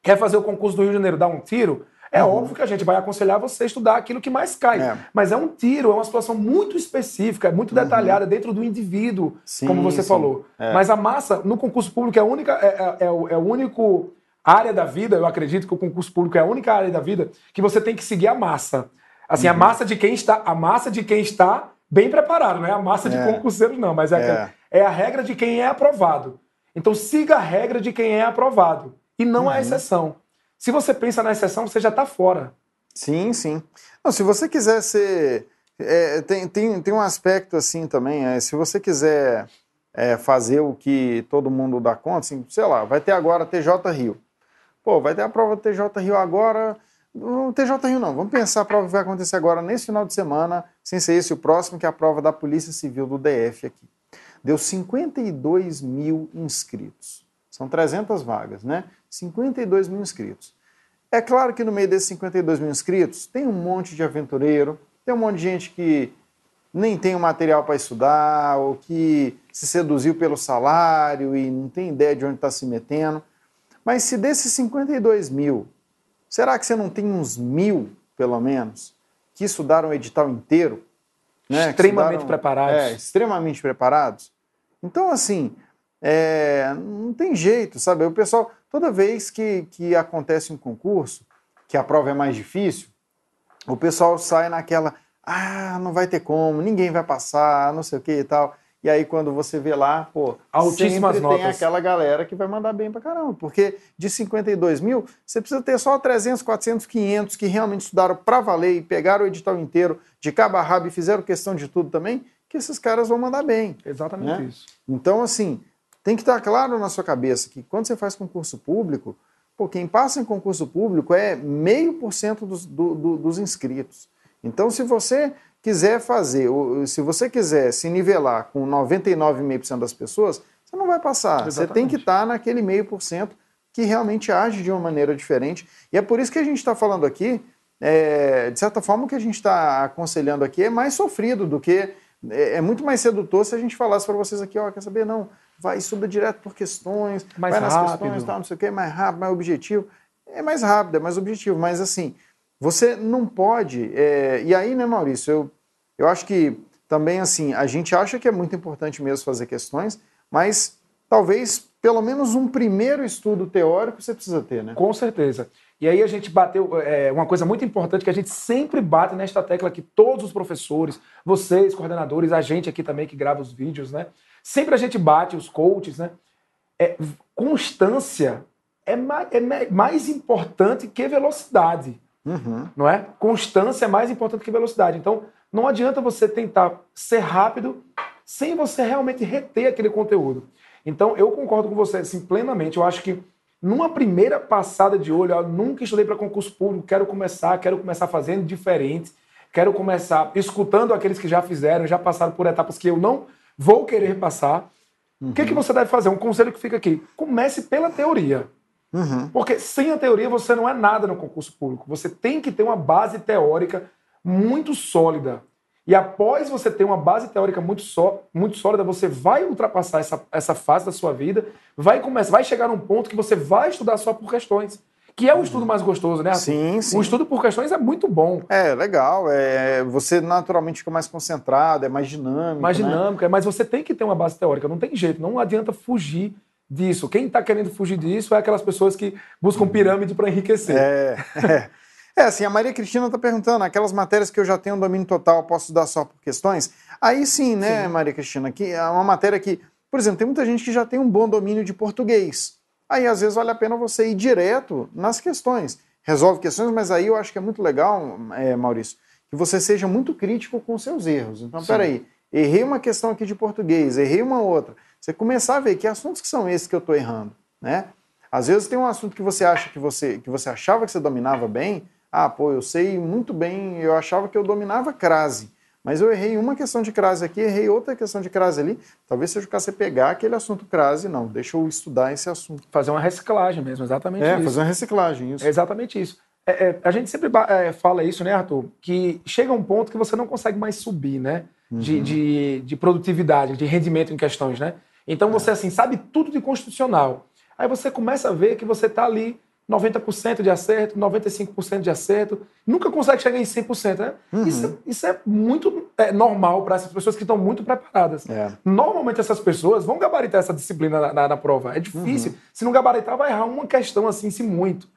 quer fazer o concurso do Rio de Janeiro, dar um tiro, é óbvio que a gente vai aconselhar você a estudar aquilo que mais cai. É. Mas é um tiro, é uma situação muito específica, é muito detalhada dentro do indivíduo, Sim, como você sim. falou. É. Mas a massa, no concurso público, é a única, é, é, é o, é o único área da vida, eu acredito que o concurso público é a única área da vida que você tem que seguir a massa. Assim, a Uhum. massa de quem está, a massa de quem está bem preparado, não é a massa de É. concurseiros, não, mas é, É. a regra de quem é aprovado. Então siga a regra de quem é aprovado e não Uhum. a exceção. Se você pensa na exceção, você já está fora. Sim, sim. Não, se você quiser ser. é, tem, tem, tem um aspecto assim também. é, se você quiser é, fazer o que todo mundo dá conta, assim, sei lá, vai ter agora TJ Rio. Pô, vai ter a prova do TJ Rio agora. Não, TJ Rio não, vamos pensar a prova que vai acontecer agora nesse final de semana, sem ser esse o próximo, que é a prova da Polícia Civil do DF aqui. Deu 52 mil inscritos. São 300 vagas, né? 52 mil inscritos. É claro que no meio desses 52 mil inscritos tem um monte de aventureiro, tem um monte de gente que nem tem o material para estudar, ou que se seduziu pelo salário e não tem ideia de onde está se metendo. Mas se desses 52 mil, será que você não tem uns mil, pelo menos, que estudaram o edital inteiro? né? Extremamente estudaram- preparados. É, extremamente preparados. Então, assim, é, não tem jeito, sabe? O pessoal, toda vez que, que acontece um concurso, que a prova é mais difícil, o pessoal sai naquela, ah, não vai ter como, ninguém vai passar, não sei o que e tal. E aí, quando você vê lá, pô, Altíssimas sempre tem notas. aquela galera que vai mandar bem pra caramba. Porque de 52 mil, você precisa ter só 300, 400, 500 que realmente estudaram pra valer e pegaram o edital inteiro de cabo a rabo e fizeram questão de tudo também, que esses caras vão mandar bem. Exatamente Né? isso. Então, assim, tem que estar claro na sua cabeça que quando você faz concurso público, pô, quem passa em concurso público é meio por cento dos, do- do- dos inscritos. Então, se você quiser fazer, se você quiser se nivelar com 99,5% das pessoas, você não vai passar. Você tem Exatamente. que estar naquele meio por cento que realmente age de uma maneira diferente. E é por isso que a gente está falando aqui, é, de certa forma, o que a gente está aconselhando aqui é mais sofrido do que. É, é muito mais sedutor se a gente falasse para vocês aqui, ó, quer saber? Não, vai, estuda direto por questões, Mais vai nas rápido. questões, tal, não sei o quê, mais rápido, mais objetivo. É mais rápido, é mais objetivo, mas assim, você não pode. é, e aí, né, Maurício, eu, eu acho que também, assim, a gente acha que é muito importante mesmo fazer questões, mas talvez pelo menos um primeiro estudo teórico você precisa ter, né? Com certeza. E aí a gente bateu é, uma coisa muito importante que a gente sempre bate nesta tecla que todos os professores, vocês, coordenadores, a gente aqui também que grava os vídeos, né? Sempre a gente bate, os coaches, né? É, constância é, ma- é mais importante que velocidade, Uhum. não é? Constância é mais importante que velocidade. Então, não adianta você tentar ser rápido sem você realmente reter aquele conteúdo. Então, eu concordo com você assim, plenamente. Eu acho que numa primeira passada de olho, eu nunca estudei para concurso público, quero começar, quero começar fazendo diferente, quero começar escutando aqueles que já fizeram, já passaram por etapas que eu não vou querer passar. O que, que você deve fazer? Um conselho que fica aqui. Comece pela teoria. Uhum. Porque sem a teoria você não é nada no concurso público. Você tem que ter uma base teórica muito sólida. E após você ter uma base teórica muito, só, muito sólida, você vai ultrapassar essa, essa fase da sua vida, vai começar, vai chegar num ponto que você vai estudar só por questões. que é o estudo mais gostoso, né? Arthur? Sim, sim. O estudo por questões é muito bom. É, legal. É, você naturalmente fica mais concentrado, é mais dinâmico. Mais né? dinâmica, mas você tem que ter uma base teórica, não tem jeito, não adianta fugir disso. Quem está querendo fugir disso é aquelas pessoas que buscam pirâmide para enriquecer. É, [laughs] é. É, assim, a Maria Cristina está perguntando, aquelas matérias que eu já tenho domínio total, posso estudar só por questões? Aí sim, né, sim. Maria Cristina, que é uma matéria que, por exemplo, tem muita gente que já tem um bom domínio de português. Aí, às vezes, vale a pena você ir direto nas questões resolve questões, mas aí eu acho que é muito legal, é, Maurício, que você seja muito crítico com seus erros. Então, Sim. peraí, errei uma questão aqui de português, errei uma outra. Você começar a ver que assuntos que são esses que eu estou errando, né? Às vezes tem um assunto que você acha que você, que você achava que você dominava bem. Ah, pô, eu sei muito bem, eu achava que eu dominava crase. Mas eu errei uma questão de crase aqui, errei outra questão de crase ali. Talvez seja o caso você pegar aquele assunto crase, não, deixa eu estudar esse assunto. Fazer uma reciclagem mesmo, exatamente é, isso. É, fazer uma reciclagem, isso. É exatamente isso. É, é, a gente sempre é, fala isso, né, Arthur? Que chega um ponto que você não consegue mais subir, né? Uhum. De, de, de, produtividade, de rendimento em questões, né? Então você, assim, sabe tudo de constitucional. Aí você começa a ver que você está ali 90% de acerto, 95% de acerto, nunca consegue chegar em 100%. Né? Uhum. Isso, isso, é muito é, normal para essas pessoas que estão muito preparadas. É. Normalmente essas pessoas vão gabaritar essa disciplina na, na, na prova. É difícil. Uhum. Se não gabaritar, vai errar uma questão assim, se muito.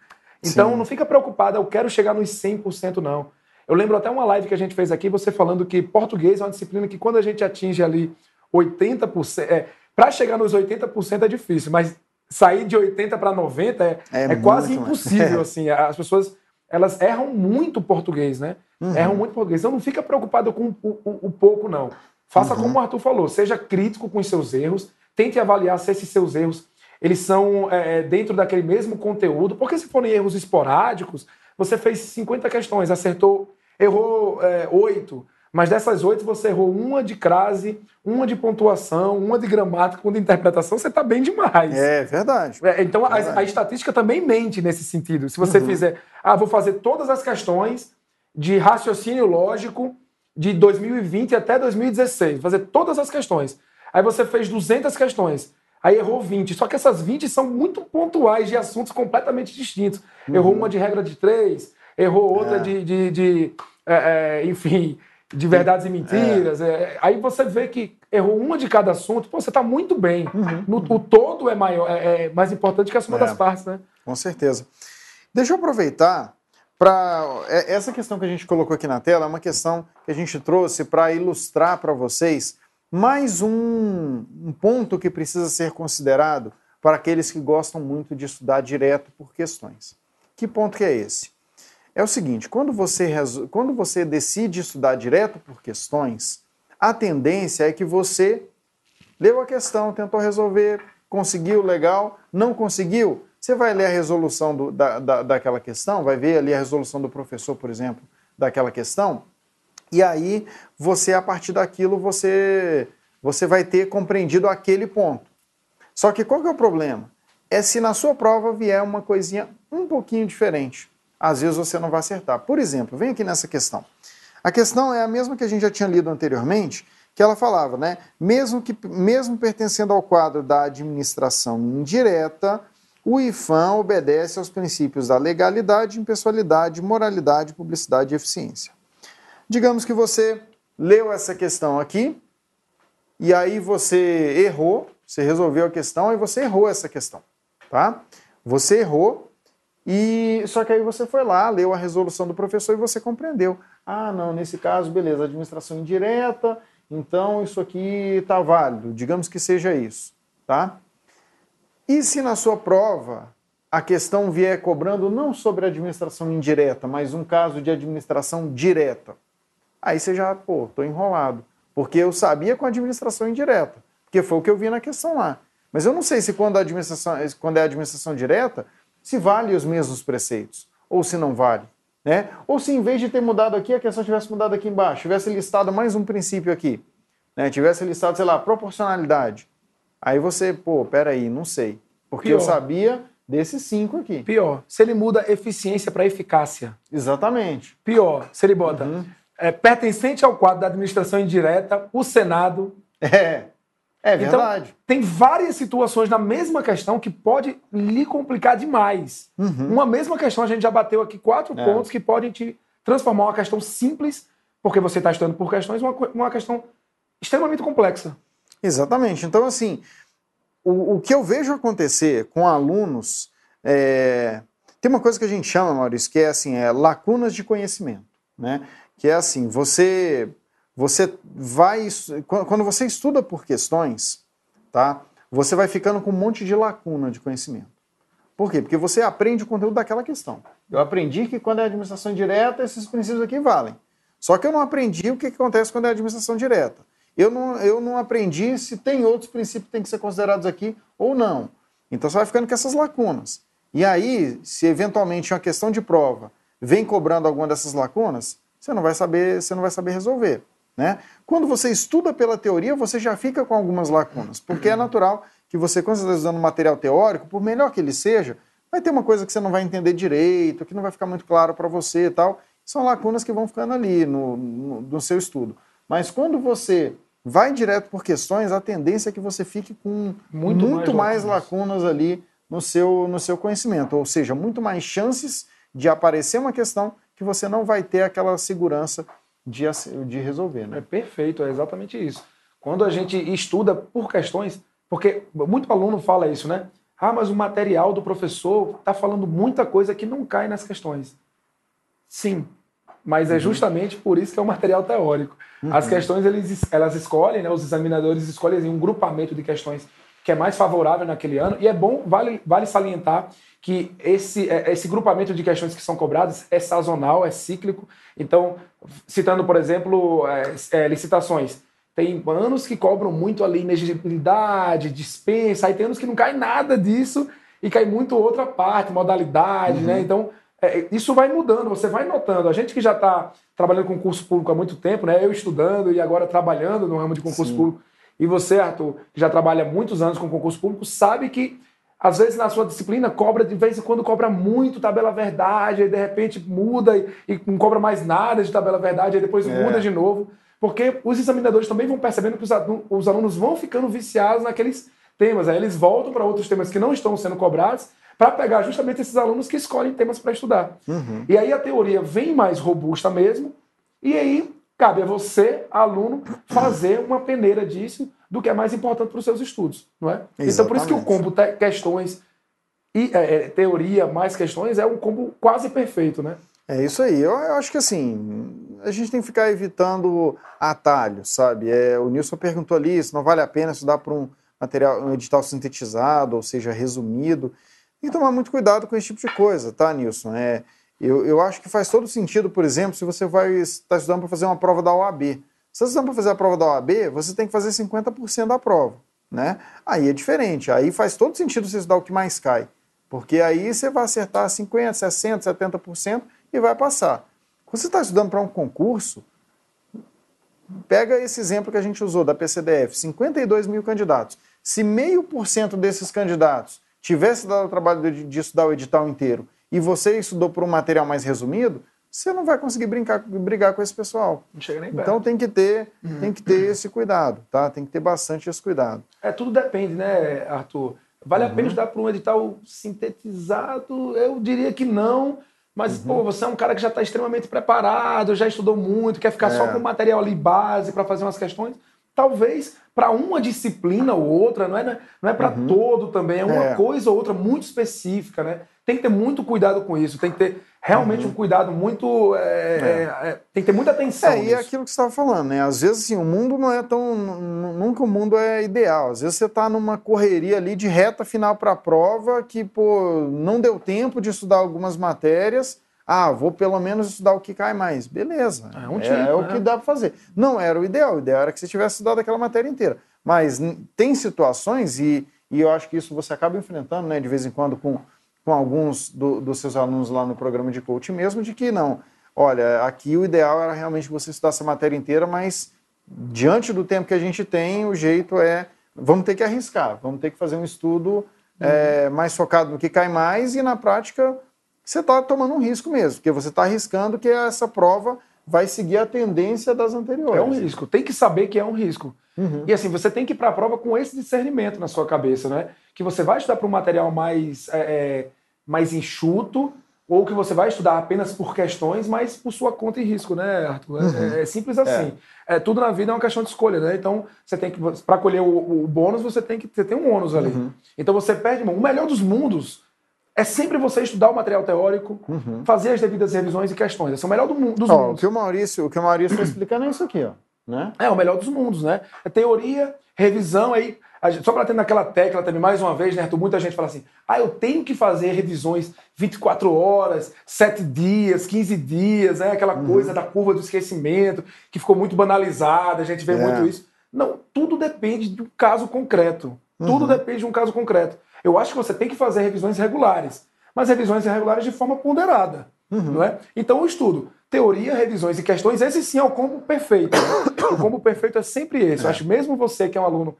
Então Sim. não fica preocupada, eu quero chegar nos 100% não. Eu lembro até uma live que a gente fez aqui, você falando que português é uma disciplina que quando a gente atinge ali 80%, é, para chegar nos 80% é difícil, mas sair de 80 para 90 é, é, é quase impossível, [laughs] assim. As pessoas, elas erram muito português, né? Uhum. Erram muito português. Então não fica preocupado com o, o, o pouco, não. Faça uhum. como o Arthur falou, seja crítico com os seus erros, tente avaliar se esses seus erros eles são é, é dentro daquele mesmo conteúdo, porque se forem erros esporádicos, você fez 50 questões, acertou, errou é, 8, mas dessas oito você errou uma de crase, uma de pontuação, uma de gramática, uma de interpretação, você está bem demais. É verdade. É, então verdade. A, a, estatística também mente nesse sentido. Se você uhum. fizer, ah, vou fazer todas as questões de raciocínio lógico de 2020 até 2016, fazer todas as questões. Aí você fez 200 questões, aí errou 20. Só que essas 20 são muito pontuais de assuntos completamente distintos. Uhum. Errou uma de regra de três, errou outra é. de, de, de é, é enfim de verdades e mentiras. É. É, aí você vê que errou uma de cada assunto, pô, você está muito bem. Uhum, no, O todo é, maior, é, é, mais importante que a soma é, das partes, né? Com certeza. Deixa eu aproveitar para. É, essa questão que a gente colocou aqui na tela é uma questão que a gente trouxe para ilustrar para vocês mais um, um ponto que precisa ser considerado para aqueles que gostam muito de estudar direto por questões. Que ponto que é esse? É o seguinte: quando você, quando você decide estudar direto por questões, a tendência é que você leu a questão, tentou resolver, conseguiu, legal, não conseguiu, você vai ler a resolução do, da, da, daquela questão, vai ver ali a resolução do professor, por exemplo, daquela questão, e aí você, a partir daquilo, você, você vai ter compreendido aquele ponto. Só que qual que é o problema? É se na sua prova vier uma coisinha um pouquinho diferente às vezes você não vai acertar. Por exemplo, vem aqui nessa questão. A questão é a mesma que a gente já tinha lido anteriormente, que ela falava, né? Mesmo, que, mesmo pertencendo ao quadro da administração indireta, o IFAM obedece aos princípios da legalidade, impessoalidade, moralidade, publicidade e eficiência. Digamos que você leu essa questão aqui, e aí você errou, você resolveu a questão e você errou essa questão, tá? Você errou e só que aí você foi lá, leu a resolução do professor e você compreendeu. Ah, não, nesse caso, beleza, administração indireta, então isso aqui está válido, digamos que seja isso, tá? E se na sua prova a questão vier cobrando não sobre administração indireta, mas um caso de administração direta, aí você já, pô, tô enrolado, porque eu sabia com administração indireta, porque foi o que eu vi na questão lá. Mas eu não sei se quando a administração, quando é administração direta, se vale os mesmos preceitos ou se não vale. Né? Ou se em vez de ter mudado aqui, a questão tivesse mudado aqui embaixo, tivesse listado mais um princípio aqui, né? tivesse listado, sei lá, proporcionalidade. Aí você, pô, peraí, não sei. Porque Pior. eu sabia desses cinco aqui. Pior, se ele muda eficiência para eficácia. Exatamente. Pior, se ele bota uhum. é, pertencente ao quadro da administração indireta, o Senado. É. É verdade. Então, tem várias situações na mesma questão que pode lhe complicar demais. Uhum. Uma mesma questão, a gente já bateu aqui quatro É. pontos que podem te transformar uma questão simples, porque você está estudando por questões, uma, uma questão extremamente complexa. Exatamente. Então, assim, o, o que eu vejo acontecer com alunos é, tem uma coisa que a gente chama, Maurício, que é assim, é lacunas de conhecimento, né? Que é assim, você você vai quando você estuda por questões, tá? Você vai ficando com um monte de lacuna de conhecimento. Por quê? Porque você aprende o conteúdo daquela questão. Eu aprendi que quando é administração direta, esses princípios aqui valem. Só que eu não aprendi o que que acontece quando é administração direta. Eu não, eu não aprendi se tem outros princípios que têm que ser considerados aqui ou não. Então você vai ficando com essas lacunas. E aí, se eventualmente uma questão de prova vem cobrando alguma dessas lacunas, você não vai saber, você não vai saber resolver. Né? Quando você estuda pela teoria, você já fica com algumas lacunas, porque é natural que você, quando você está usando material teórico, por melhor que ele seja, vai ter uma coisa que você não vai entender direito, que não vai ficar muito claro para você e tal. São lacunas que vão ficando ali no, no, no seu estudo. Mas quando você vai direto por questões, a tendência é que você fique com Muito muito, mais mais, lacunas ali no seu, no seu conhecimento, ou seja, muito mais chances de aparecer uma questão que você não vai ter aquela segurança de, de resolver. É Né? perfeito, é exatamente isso. Quando a gente estuda por questões, porque muito aluno fala isso, né? Ah, mas o material do professor está falando muita coisa que não cai nas questões. Sim, mas é justamente por isso que é um material teórico. As questões eles, elas escolhem, né, os examinadores escolhem um grupamento de questões que é mais favorável naquele ano, e é bom, vale, vale salientar que esse, é, esse grupamento de questões que são cobradas é sazonal, é cíclico. Então, citando, por exemplo, é, é, licitações, tem anos que cobram muito ali inexigibilidade, dispensa, aí tem anos que não cai nada disso e cai muito outra parte, modalidade, né? Então, é, isso vai mudando, você vai notando. A gente que já está trabalhando com concurso público há muito tempo, né? Eu estudando e agora trabalhando no ramo de concurso Sim. público. E você, Arthur, que já trabalha há muitos anos com concurso público, sabe que às vezes na sua disciplina cobra, de vez em quando cobra muito tabela verdade, aí de repente muda e, e não cobra mais nada de tabela verdade, aí depois É. muda de novo. Porque os examinadores também vão percebendo que os, adu- os alunos vão ficando viciados naqueles temas. Aí eles voltam para outros temas que não estão sendo cobrados para pegar justamente esses alunos que escolhem temas para estudar. Uhum. E aí a teoria vem mais robusta mesmo, e aí cabe a você, aluno, fazer uma peneira disso do que é mais importante para os seus estudos, não é? Então por isso que o Exatamente. combo te- questões e é, é, teoria mais questões é um combo quase perfeito, né? É isso aí. Eu, eu acho que assim, a gente tem que ficar evitando atalhos, sabe? É, o Nilson perguntou ali se não vale a pena estudar por um material, um edital sintetizado, ou seja, resumido. Tem que tomar muito cuidado com esse tipo de coisa, tá, Nilson? É, eu, eu acho que faz todo sentido, por exemplo, se você vai estar estudando para fazer uma prova da OAB. Se você está estudando para fazer a prova da OAB, você tem que fazer 50% da prova, né? Aí é diferente. Aí faz todo sentido você estudar o que mais cai. Porque aí você vai acertar 50%, 60%, 70% e vai passar. Quando você está estudando para um concurso, pega esse exemplo que a gente usou da PCDF, 52 mil candidatos. Se meio por cento desses candidatos tivesse dado o trabalho de, de estudar o edital inteiro e você estudou por um material mais resumido, você não vai conseguir brincar, brigar com esse pessoal. Não chega nem perto. Então tem que ter, tem que ter esse cuidado, tá? Tem que ter bastante esse cuidado. É, tudo depende, né, Arthur? Vale a pena estudar por um edital sintetizado? Eu diria que não. Mas, pô, você é um cara que já está extremamente preparado, já estudou muito, quer ficar só É. com o material ali base para fazer umas questões. Talvez para uma disciplina ou outra, não é, não é para todo também, é uma É. coisa ou outra muito específica, né? Tem que ter muito cuidado com isso, tem que ter realmente um cuidado muito. é, é, é, tem que ter muita atenção. É, e é nisso. aquilo que você estava falando, né? Às vezes, assim, o mundo não é tão. nu- Nunca o mundo é ideal. Às vezes você está numa correria ali de reta final para a prova que, pô, não deu tempo de estudar algumas matérias. Ah, vou pelo menos estudar o que cai mais. Beleza. É um tipo, é o né? que dá para fazer. Não era o ideal. O ideal era que você tivesse estudado aquela matéria inteira. Mas tem situações, e, e eu acho que isso você acaba enfrentando, né, de vez em quando, com, com alguns do- dos seus alunos lá no programa de coaching mesmo, de que não. Olha, aqui o ideal era realmente você estudasse a matéria inteira, mas diante do tempo que a gente tem, o jeito é. Vamos ter que arriscar, vamos ter que fazer um estudo é, mais focado no que cai mais, e na prática você está tomando um risco mesmo, porque você está arriscando que essa prova vai seguir a tendência das anteriores. É um risco. Tem que saber que é um risco. Uhum. E assim, você tem que ir para a prova com esse discernimento na sua cabeça, né? Que você vai estudar para um material mais, é, é, mais enxuto, ou que você vai estudar apenas por questões, mas por sua conta e risco, né, Arthur? É, uhum. É, é, simples assim. É. é. tudo na vida é uma questão de escolha, né? Então, você tem que, para colher o, o, bônus, você tem que você tem um ônus ali. Uhum. Então, você perde, o melhor dos mundos é sempre você estudar o material teórico, uhum. fazer as devidas revisões e questões. Esse é o melhor do mundo, dos oh, mundos. O que o Maurício, o que o Maurício está explicando é isso aqui, ó. Né? É o melhor dos mundos, né? É teoria, revisão, aí Gente, só para ter naquela tecla também, mais uma vez, né, Arthur? Muita gente fala assim: ah, eu tenho que fazer revisões 24 horas, 7 dias, 15 dias, né? aquela uhum. coisa da curva do esquecimento, que ficou muito banalizada, a gente vê é. muito isso. Não, tudo depende de um caso concreto. Tudo uhum. depende de um caso concreto. Eu acho que você tem que fazer revisões regulares, mas revisões regulares de forma ponderada. Uhum. Não é? Então, o estudo, teoria, revisões e questões, esse sim é o combo perfeito. Né? [coughs] o combo perfeito é sempre esse. É. Eu acho mesmo você que é um aluno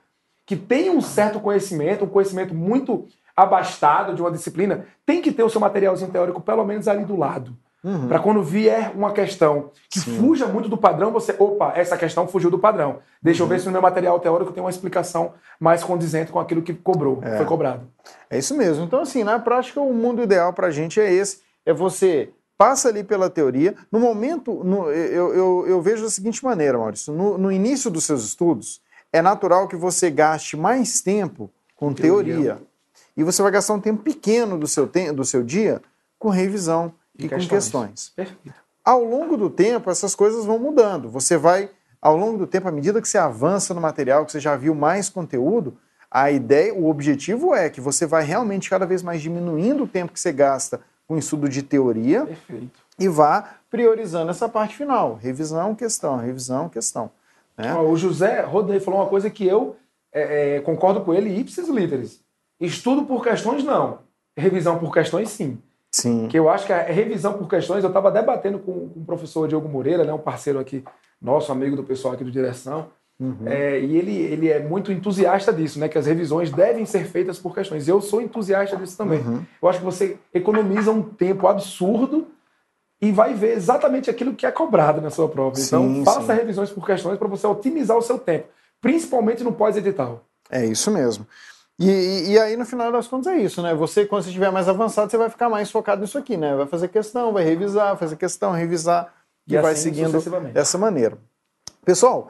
que tem um certo conhecimento, um conhecimento muito abastado de uma disciplina, tem que ter o seu materialzinho teórico pelo menos ali do lado. Uhum. Para quando vier uma questão que Sim. fuja muito do padrão, você, opa, essa questão fugiu do padrão. Deixa uhum. eu ver se no meu material teórico tem uma explicação mais condizente com aquilo que cobrou, é. foi cobrado. É isso mesmo. Então, assim, na prática, o mundo ideal para a gente é esse: é você passa ali pela teoria. No momento, no, eu, eu, eu, vejo da seguinte maneira, Maurício: no, no início dos seus estudos, é natural que você gaste mais tempo com teoria. teoria. E você vai gastar um tempo pequeno do seu, te do seu dia com revisão e, e questões. com questões. Perfeito. Ao longo do tempo, essas coisas vão mudando. Você vai, ao longo do tempo, à medida que você avança no material, que você já viu mais conteúdo, a ideia, o objetivo é que você vai realmente cada vez mais diminuindo o tempo que você gasta com estudo de teoria Perfeito. e vá priorizando essa parte final. Revisão, questão, revisão, questão. Né? o José Rodney falou uma coisa que eu é, é, concordo com ele, ipsis literis. Estudo por questões, não. Revisão por questões, sim. Sim. Que eu acho que a revisão por questões, eu estava debatendo com, com, o professor Diogo Moreira, né, um parceiro aqui, nosso amigo do pessoal aqui do Direção, uhum. é, e ele, ele é muito entusiasta disso, né, que as revisões devem ser feitas por questões. Eu sou entusiasta disso também. Uhum. Eu acho que você economiza um tempo absurdo e vai ver exatamente aquilo que é cobrado na sua prova. Então, sim, faça sim. revisões por questões para você otimizar o seu tempo, principalmente no pós-edital. É isso mesmo. E, e, e, aí, no final das contas, é isso, né? Você, quando você estiver mais avançado, você vai ficar mais focado nisso aqui, né? Vai fazer questão, vai revisar, fazer questão, revisar, e, e assim, vai seguindo dessa maneira. Pessoal,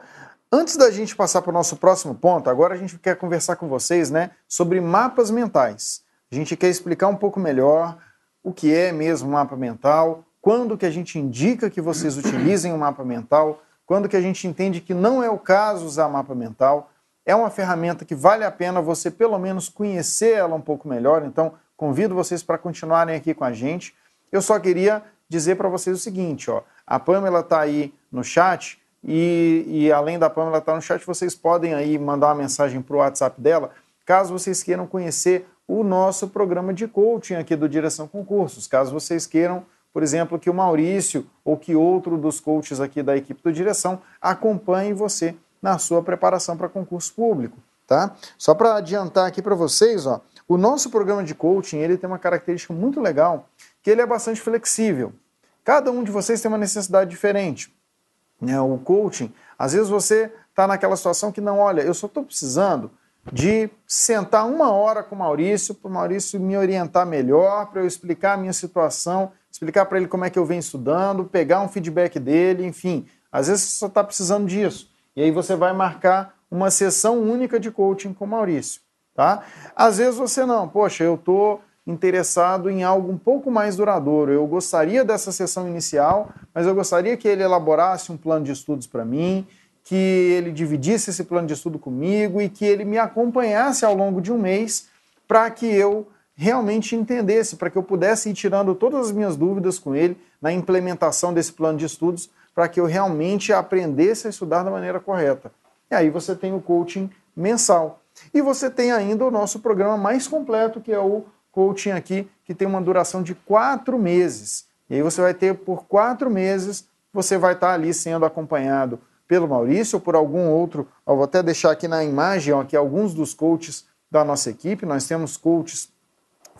antes da gente passar para o nosso próximo ponto, agora a gente quer conversar com vocês, né, sobre mapas mentais. A gente quer explicar um pouco melhor o que é mesmo mapa mental, quando que a gente indica que vocês utilizem o mapa mental, quando que a gente entende que não é o caso usar mapa mental. É uma ferramenta que vale a pena você pelo menos conhecer ela um pouco melhor, então convido vocês para continuarem aqui com a gente. Eu só queria dizer para vocês o seguinte, ó, a Pamela está aí no chat e, e além da Pamela estar tá no chat, vocês podem aí mandar uma mensagem para o WhatsApp dela, caso vocês queiram conhecer o nosso programa de coaching aqui do Direção Concursos, caso vocês queiram por exemplo, que o Maurício ou que outro dos coaches aqui da equipe do direção acompanhe você na sua preparação para concurso público, tá? Só para adiantar aqui para vocês, ó, o nosso programa de coaching ele tem uma característica muito legal, que ele é bastante flexível. Cada um de vocês tem uma necessidade diferente. Né? O coaching, às vezes você está naquela situação que não, olha, eu só estou precisando de sentar uma hora com o Maurício, para o Maurício me orientar melhor, para eu explicar a minha situação explicar para ele como é que eu venho estudando, pegar um feedback dele, enfim. Às vezes você só está precisando disso. E aí você vai marcar uma sessão única de coaching com o Maurício. Tá? Às vezes você não, poxa, eu estou interessado em algo um pouco mais duradouro. Eu gostaria dessa sessão inicial, mas eu gostaria que ele elaborasse um plano de estudos para mim, que ele dividisse esse plano de estudo comigo e que ele me acompanhasse ao longo de um mês para que eu realmente entendesse, para que eu pudesse ir tirando todas as minhas dúvidas com ele na implementação desse plano de estudos, para que eu realmente aprendesse a estudar da maneira correta. E aí você tem o coaching mensal. E você tem ainda o nosso programa mais completo, que é o coaching aqui, que tem uma duração de quatro meses. E aí você vai ter por quatro meses, você vai estar ali sendo acompanhado pelo Maurício ou por algum outro. Eu vou até deixar aqui na imagem ó, aqui alguns dos coaches da nossa equipe. Nós temos coaches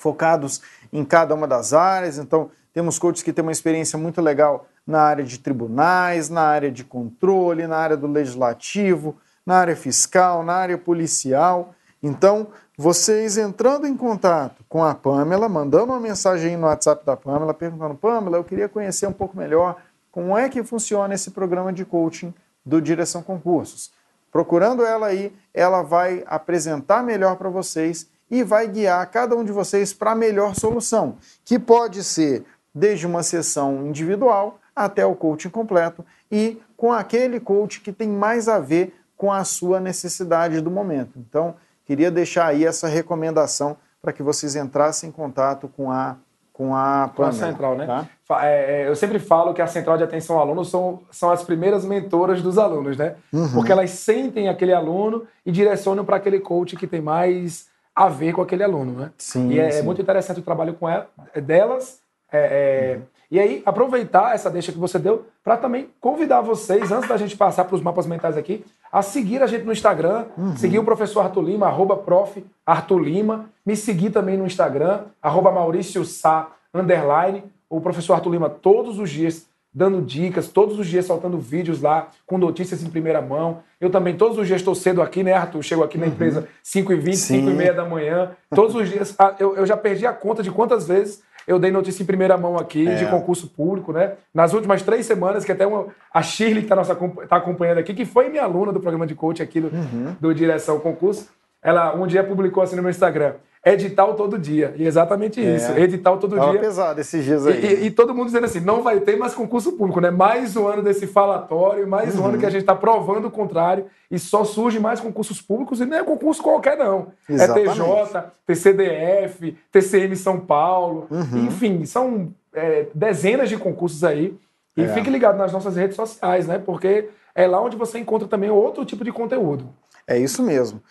focados em cada uma das áreas. Então, temos coaches que têm uma experiência muito legal na área de tribunais, na área de controle, na área do legislativo, na área fiscal, na área policial. Então, vocês entrando em contato com a Pamela, mandando uma mensagem no WhatsApp da Pamela, perguntando: Pamela, eu queria conhecer um pouco melhor como é que funciona esse programa de coaching do Direção Concursos. Procurando ela aí, ela vai apresentar melhor para vocês e vai guiar cada um de vocês para a melhor solução, que pode ser desde uma sessão individual até o coaching completo e com aquele coach que tem mais a ver com a sua necessidade do momento. Então, queria deixar aí essa recomendação para que vocês entrassem em contato com a com a, com a central, né? Tá? É, é, eu sempre falo que a central de atenção ao aluno são, são as primeiras mentoras dos alunos, né? Uhum. Porque elas sentem aquele aluno e direcionam para aquele coach que tem mais a ver com aquele aluno, né? Sim, e é, é sim. muito interessante o trabalho com ela, delas. É, uhum. E aí, aproveitar essa deixa que você deu para também convidar vocês, antes da gente passar para os mapas mentais aqui, a seguir a gente no Instagram, uhum. seguir o professor Arthur Lima, arroba prof. Arthur Lima, me seguir também no Instagram, arroba Maurício Sá, underline, o professor Arthur Lima todos os dias dando dicas, todos os dias soltando vídeos lá, com notícias em primeira mão. Eu também, todos os dias estou cedo aqui, né, Arthur? Chego aqui na uhum. empresa 5h20, 5h30 da manhã. Todos os dias, ah, eu, eu já perdi a conta de quantas vezes eu dei notícia em primeira mão aqui é. de concurso público, né? Nas últimas três semanas, que até uma, a Shirley, que está tá acompanhando aqui, que foi minha aluna do programa de coach aqui do, uhum. do Direção Concurso, ela um dia publicou assim no meu Instagram edital todo dia. E exatamente é. isso, edital todo Tava dia. pesado esses dias aí. E, e, e, todo mundo dizendo assim, não vai ter mais concurso público, né? Mais um ano desse falatório, mais uhum. um ano uhum. que a gente está provando o contrário e só surge mais concursos públicos e não é concurso qualquer não. É exatamente. É TJ, TCDF, TCM São Paulo, uhum. enfim, são é, dezenas de concursos aí. E é. fique ligado nas nossas redes sociais, né? Porque é lá onde você encontra também outro tipo de conteúdo. É isso mesmo.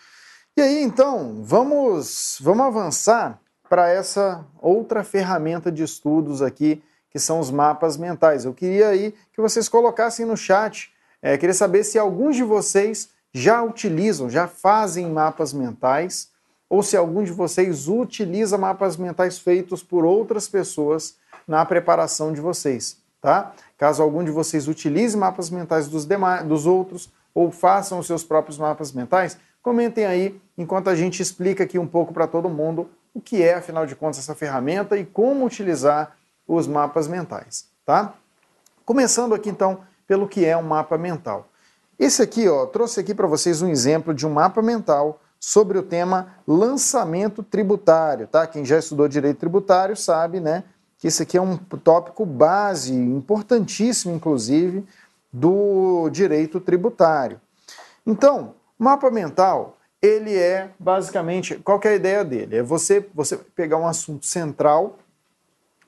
E aí, então, vamos, vamos avançar para essa outra ferramenta de estudos aqui, que são os mapas mentais. Eu queria aí que vocês colocassem no chat, é, queria saber se alguns de vocês já utilizam, já fazem mapas mentais, ou se algum de vocês utiliza mapas mentais feitos por outras pessoas na preparação de vocês, tá? Caso algum de vocês utilize mapas mentais dos, demais, dos outros ou façam os seus próprios mapas mentais, Comentem aí enquanto a gente explica aqui um pouco para todo mundo o que é, afinal de contas, essa ferramenta e como utilizar os mapas mentais, tá? Começando aqui então pelo que é um mapa mental. Esse aqui, ó, trouxe aqui para vocês um exemplo de um mapa mental sobre o tema lançamento tributário, tá? Quem já estudou direito tributário sabe, né, que esse aqui é um tópico base, importantíssimo inclusive, do direito tributário. Então, Mapa mental, ele é basicamente, qual é a ideia dele? É você, você pegar um assunto central,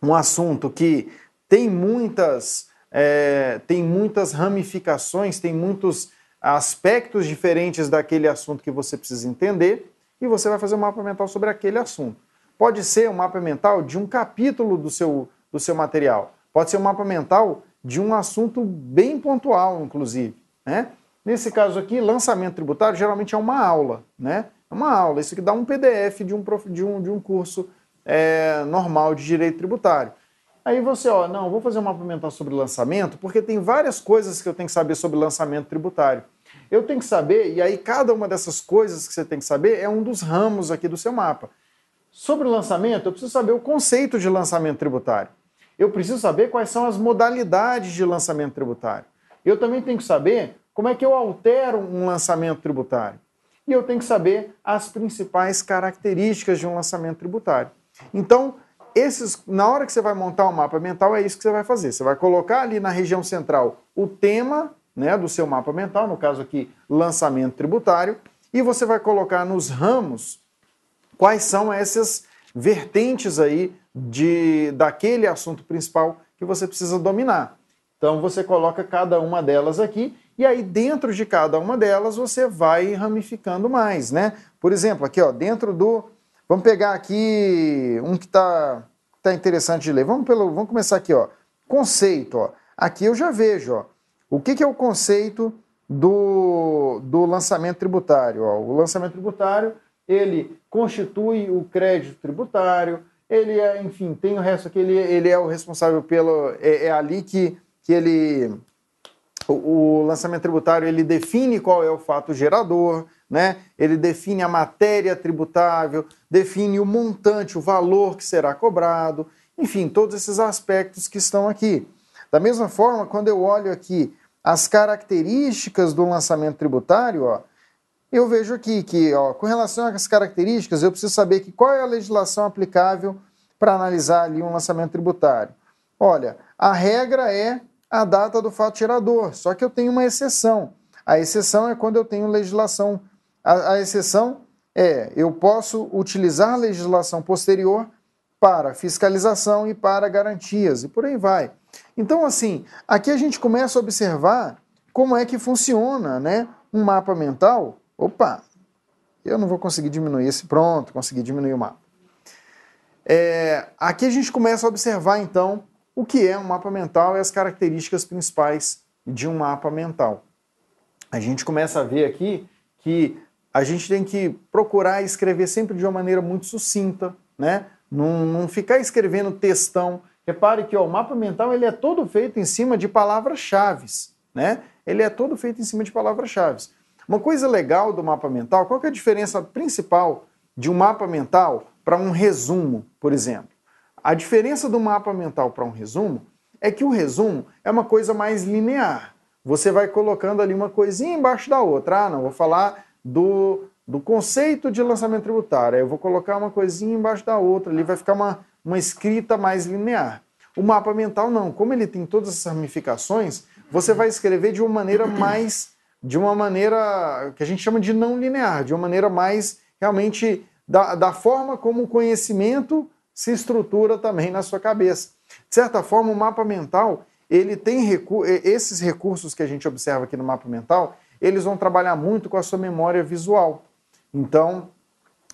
um assunto que tem muitas, é, tem muitas ramificações, tem muitos aspectos diferentes daquele assunto que você precisa entender, e você vai fazer um mapa mental sobre aquele assunto. Pode ser um mapa mental de um capítulo do seu, do seu material, pode ser um mapa mental de um assunto bem pontual, inclusive. Né? Nesse caso aqui, lançamento tributário geralmente é uma aula, né? É uma aula. Isso aqui dá um PDF de um, de um, de um curso é, normal de direito tributário. Aí você, ó, não, vou fazer um mental sobre lançamento, porque tem várias coisas que eu tenho que saber sobre lançamento tributário. Eu tenho que saber, e aí cada uma dessas coisas que você tem que saber é um dos ramos aqui do seu mapa. Sobre o lançamento, eu preciso saber o conceito de lançamento tributário. Eu preciso saber quais são as modalidades de lançamento tributário. Eu também tenho que saber como é que eu altero um lançamento tributário? E eu tenho que saber as principais características de um lançamento tributário. Então, esses, na hora que você vai montar um mapa mental, é isso que você vai fazer. Você vai colocar ali na região central o tema né, do seu mapa mental, no caso aqui, lançamento tributário, e você vai colocar nos ramos quais são essas vertentes aí de, daquele assunto principal que você precisa dominar. Então você coloca cada uma delas aqui e aí, dentro de cada uma delas, você vai ramificando mais, né? Por exemplo, aqui, ó, dentro do. Vamos pegar aqui um que está tá interessante de ler. Vamos, pelo, vamos começar aqui, ó. Conceito, ó. Aqui eu já vejo, ó. O que, que é o conceito do, do lançamento tributário? Ó? O lançamento tributário, ele constitui o crédito tributário, ele é, enfim, tem o resto aqui, ele, ele é o responsável pelo. É, é ali que que ele o, lançamento tributário ele define qual é o fato gerador, né? ele define a matéria tributável, define o montante, o valor que será cobrado, enfim, todos esses aspectos que estão aqui. Da mesma forma, quando eu olho aqui as características do lançamento tributário, ó, eu vejo aqui que, ó, com relação às características, eu preciso saber que qual é a legislação aplicável para analisar ali um lançamento tributário. Olha, a regra é a data do fato gerador, só que eu tenho uma exceção. A exceção é quando eu tenho legislação. A, a exceção é eu posso utilizar legislação posterior para fiscalização e para garantias, e por aí vai. Então, assim, aqui a gente começa a observar como é que funciona né, um mapa mental. Opa, eu não vou conseguir diminuir esse. Pronto, consegui diminuir o mapa. É, aqui a gente começa a observar, então, o que é um mapa mental e as características principais de um mapa mental. A gente começa a ver aqui que a gente tem que procurar escrever sempre de uma maneira muito sucinta, né? Não, não ficar escrevendo textão. Repare que ó, o mapa mental ele é todo feito em cima de palavras-chave, né? Ele é todo feito em cima de palavras-chave. Uma coisa legal do mapa mental, qual é a diferença principal de um mapa mental para um resumo, por exemplo? A diferença do mapa mental para um resumo é que o resumo é uma coisa mais linear. Você vai colocando ali uma coisinha embaixo da outra. Ah, não, vou falar do do conceito de lançamento tributário. Eu vou colocar uma coisinha embaixo da outra, ali vai ficar uma, uma escrita mais linear. O mapa mental não, como ele tem todas essas ramificações, você vai escrever de uma maneira mais, de uma maneira que a gente chama de não linear, de uma maneira mais realmente da, da forma como o conhecimento se estrutura também na sua cabeça. De certa forma, o mapa mental, ele tem recu esses recursos que a gente observa aqui no mapa mental, eles vão trabalhar muito com a sua memória visual. Então,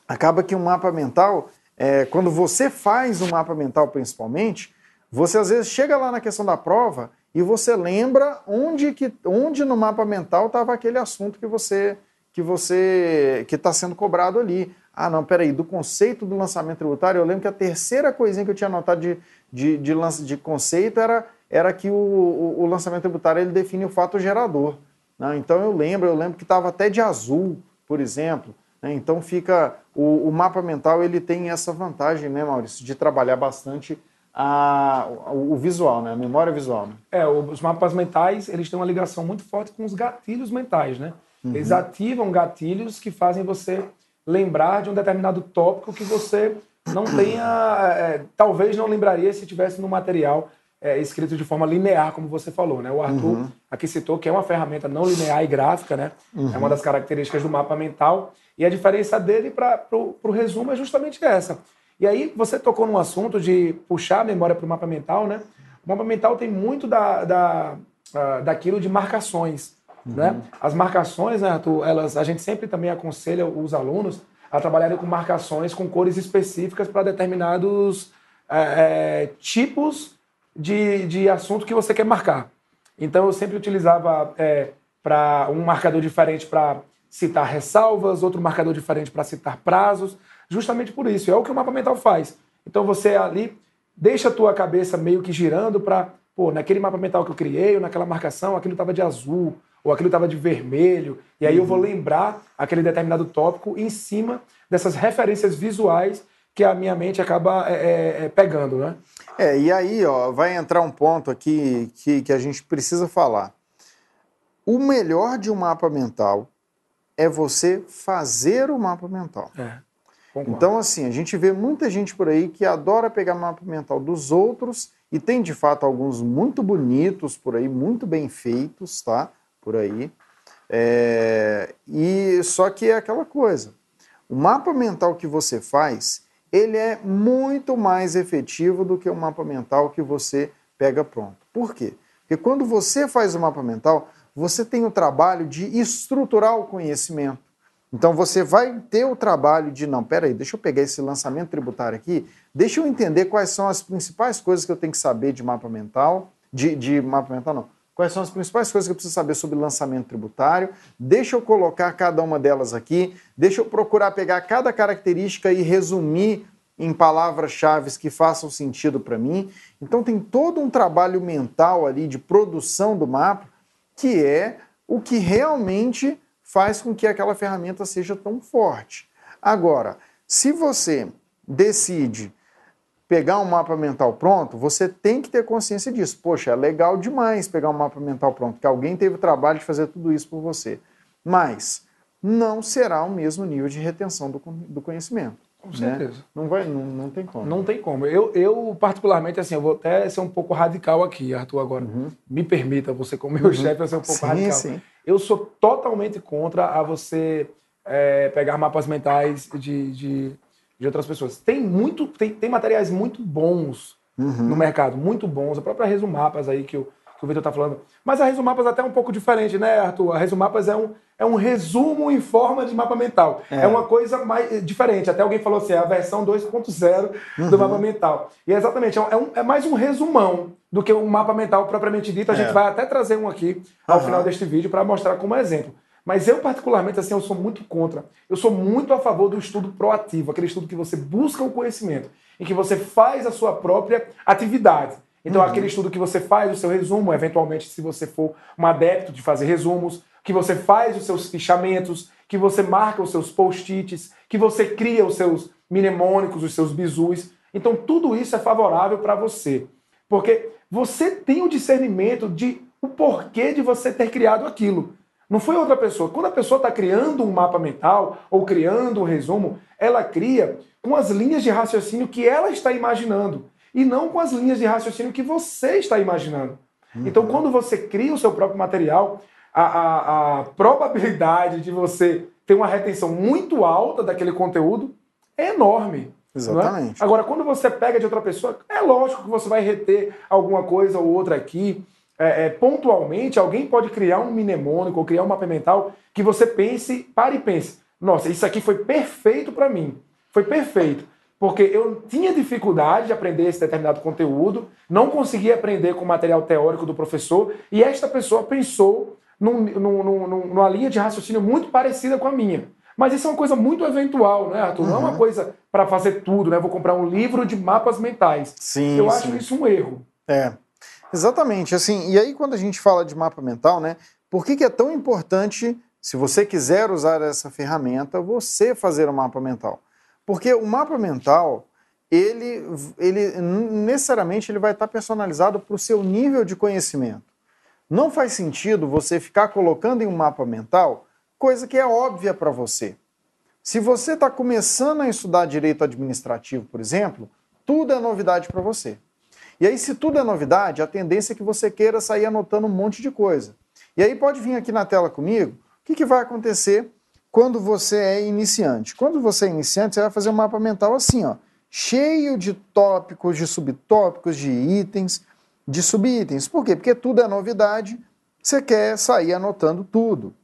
acaba que um mapa mental, é, quando você faz um mapa mental principalmente, você às vezes chega lá na questão da prova e você lembra onde, que, onde no mapa mental estava aquele assunto que você que você que está sendo cobrado ali. Ah, não, peraí, do conceito do lançamento tributário, eu lembro que a terceira coisinha que eu tinha anotado de, de, de, lance, de conceito era, era que o, o, o, lançamento tributário ele define o fato gerador. Né? Então eu lembro, eu lembro que estava até de azul, por exemplo. Né? Então fica o, o, mapa mental ele tem essa vantagem, né, Maurício, de trabalhar bastante a, o, o visual, né, a memória visual. Né? É, os mapas mentais eles têm uma ligação muito forte com os gatilhos mentais, né? Uhum. Eles ativam gatilhos que fazem você lembrar de um determinado tópico que você não tenha, é, talvez não lembraria se tivesse no material é, escrito de forma linear, como você falou, né? O Arthur uhum. aqui citou que é uma ferramenta não linear e gráfica, né? Uhum. É uma das características do mapa mental. E a diferença dele para o resumo é justamente essa. E aí você tocou num assunto de puxar a memória para o mapa mental, né? O mapa mental tem muito da, da, uh, daquilo de marcações. Uhum. Né? As marcações, né, Arthur, elas, a gente sempre também aconselha os alunos a trabalharem com marcações com cores específicas para determinados é, é, tipos de, de assunto que você quer marcar. Então eu sempre utilizava é, para um marcador diferente para citar ressalvas, outro marcador diferente para citar prazos, justamente por isso. É o que o mapa mental faz. Então você ali deixa a tua cabeça meio que girando para, pô, naquele mapa mental que eu criei, ou naquela marcação, aquilo estava de azul, ou aquilo estava de vermelho, e aí uhum. eu vou uhum. lembrar aquele determinado tópico em cima dessas referências visuais que a minha mente acaba é, é, é pegando, né? É, e aí, ó, vai entrar um ponto aqui que, que a gente precisa falar. O melhor de um mapa mental é você fazer o mapa mental. É, então, assim, a gente vê muita gente por aí que adora pegar mapa mental dos outros e tem de fato alguns muito bonitos por aí, muito bem feitos, tá? Por aí. É... E só que é aquela coisa. O mapa mental que você faz, ele é muito mais efetivo do que o mapa mental que você pega pronto. Por quê? Porque quando você faz o mapa mental, você tem o trabalho de estruturar o conhecimento. Então você vai ter o trabalho de, não, peraí, deixa eu pegar esse lançamento tributário aqui, deixa eu entender quais são as principais coisas que eu tenho que saber de mapa mental, de, de mapa mental não, quais são as principais coisas que eu preciso saber sobre lançamento tributário, deixa eu colocar cada uma delas aqui, deixa eu procurar pegar cada característica e resumir em palavras-chave que façam sentido para mim. Então tem todo um trabalho mental ali de produção do mapa que é o que realmente faz com que aquela ferramenta seja tão forte. Agora, se você decide pegar um mapa mental pronto, você tem que ter consciência disso. Poxa, é legal demais pegar um mapa mental pronto, que alguém teve o trabalho de fazer tudo isso por você. Mas não será o mesmo nível de retenção do, do conhecimento. Com certeza. Né? Não, vai, não, não tem como. Não tem como. Eu, eu, particularmente, assim, eu vou até ser um pouco radical aqui, Arthur, agora. Uhum. Me permita, você como meu uhum. chefe, eu ser um pouco sim, radical. Sim. Eu sou totalmente contra a você é, pegar mapas mentais de, de, de, outras pessoas. Tem muito, tem, tem materiais muito bons uhum. no mercado, muito bons. A própria Resumapas aí que o, que o Vitor está falando. Mas a Resumapas é até um pouco diferente, né, Arthur? A Resumapas é um é um resumo em forma de mapa mental. É, é uma coisa mais eh, diferente. Até alguém falou assim, é a versão 2.0 uhum. do mapa mental. E é exatamente, é, um, é, mais um resumão do que um mapa mental propriamente dito. A gente é. vai até trazer um aqui ao uhum. final deste vídeo para mostrar como exemplo. Mas eu, particularmente, assim, eu sou muito contra. Eu sou muito a favor do estudo proativo, aquele estudo que você busca o conhecimento, em que você faz a sua própria atividade. Então, uhum. aquele estudo que você faz o seu resumo, eventualmente, se você for um adepto de fazer resumos, que você faz os seus fichamentos, que você marca os seus post-its, que você cria os seus mnemônicos, os seus bizus. Então, tudo isso é favorável para você. Porque você tem o discernimento de o porquê de você ter criado aquilo. Não foi outra pessoa. Quando a pessoa está criando um mapa mental ou criando um resumo, ela cria com as linhas de raciocínio que ela está imaginando e não com as linhas de raciocínio que você está imaginando. Uhum. Então, quando você cria o seu próprio material, a, a, a probabilidade de você ter uma retenção muito alta daquele conteúdo é enorme. É? Exatamente. É? Agora, quando você pega de outra pessoa, é lógico que você vai reter alguma coisa ou outra aqui. É, é, pontualmente, alguém pode criar um mnemônico ou criar um mapa mental que você pense, pare e pense. Nossa, isso aqui foi perfeito para mim. Foi perfeito. Porque eu tinha dificuldade de aprender esse determinado conteúdo, não conseguia aprender com o material teórico do professor, e esta pessoa pensou num, num, numa linha de raciocínio muito parecida com a minha. Mas isso é uma coisa muito eventual, né, Arthur? Uhum. Não é uma uhum. coisa para fazer tudo, né? Vou comprar um livro de mapas mentais. Sim, Eu sim. acho isso um erro. É. Exatamente. Assim, e aí quando a gente fala de mapa mental, né? Por que, que é tão importante, se você quiser usar essa ferramenta, você fazer o um mapa mental? Porque o mapa mental, ele, ele necessariamente ele vai estar personalizado para o seu nível de conhecimento. Não faz sentido você ficar colocando em um mapa mental coisa que é óbvia para você. Se você está começando a estudar direito administrativo, por exemplo, tudo é novidade para você. E aí, se tudo é novidade, a tendência é que você queira sair anotando um monte de coisa. E aí pode vir aqui na tela comigo, o que, que vai acontecer quando você é iniciante? Quando você é iniciante, você vai fazer um mapa mental assim, ó, cheio de tópicos, de subtópicos, de itens, de subitens. Por quê? Porque tudo é novidade, você quer sair anotando tudo.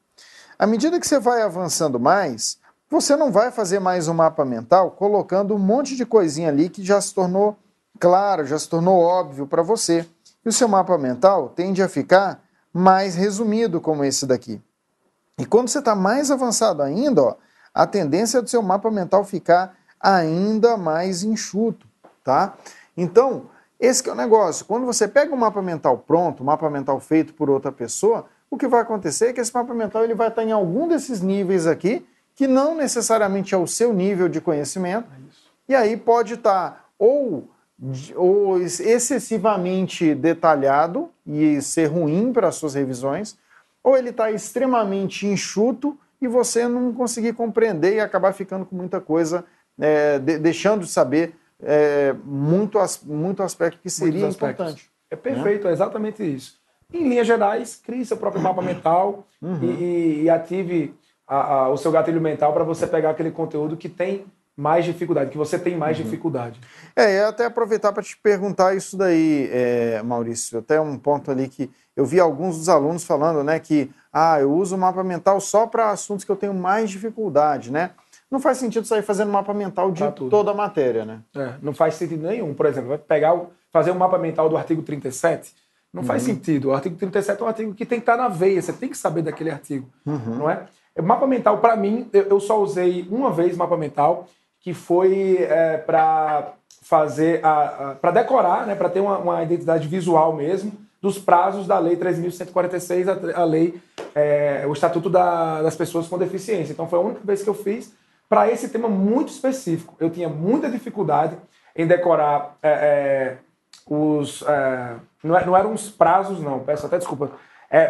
À medida que você vai avançando mais, você não vai fazer mais um mapa mental colocando um monte de coisinha ali que já se tornou claro, já se tornou óbvio para você. E o seu mapa mental tende a ficar mais resumido, como esse daqui. E quando você está mais avançado ainda, ó, a tendência é do seu mapa mental ficar ainda mais enxuto, tá? Então, esse é o negócio. Quando você pega um mapa mental pronto, um mapa mental feito por outra pessoa, o que vai acontecer é que esse mapa mental ele vai estar em algum desses níveis aqui, que não necessariamente é o seu nível de conhecimento, é e aí pode estar ou, ou excessivamente detalhado e ser ruim para as suas revisões, ou ele está extremamente enxuto e você não conseguir compreender e acabar ficando com muita coisa, é, de, deixando de saber é, muito, muito aspecto que seria importante. É perfeito, né? é exatamente isso. Em linhas gerais, crie seu próprio mapa [coughs] mental uhum. e, e, ative a, a, o seu gatilho mental para você pegar aquele conteúdo que tem mais dificuldade, que você tem mais uhum. dificuldade. É, e até aproveitar para te perguntar isso daí, é, Maurício, até um ponto ali que eu vi alguns dos alunos falando, né, que ah, eu uso o mapa mental só para assuntos que eu tenho mais dificuldade, né? não faz sentido sair fazendo mapa mental de toda a matéria, né? É, não faz sentido nenhum. Por exemplo, vai pegar, fazer um mapa mental do artigo 37, não uhum. faz sentido. O artigo 37 é um artigo que tem que estar na veia, você tem que saber daquele artigo, uhum. não é? O mapa mental, para mim, eu só usei uma vez mapa mental, que foi é, para fazer, para decorar, né, para ter uma, uma, identidade visual mesmo, dos prazos da Lei 3.146, a, a lei, é, o Estatuto da, das Pessoas com Deficiência. Então foi a única vez que eu fiz para esse tema muito específico. Eu tinha muita dificuldade em decorar é, é os. É, não, é, não eram os prazos, não, peço até desculpa.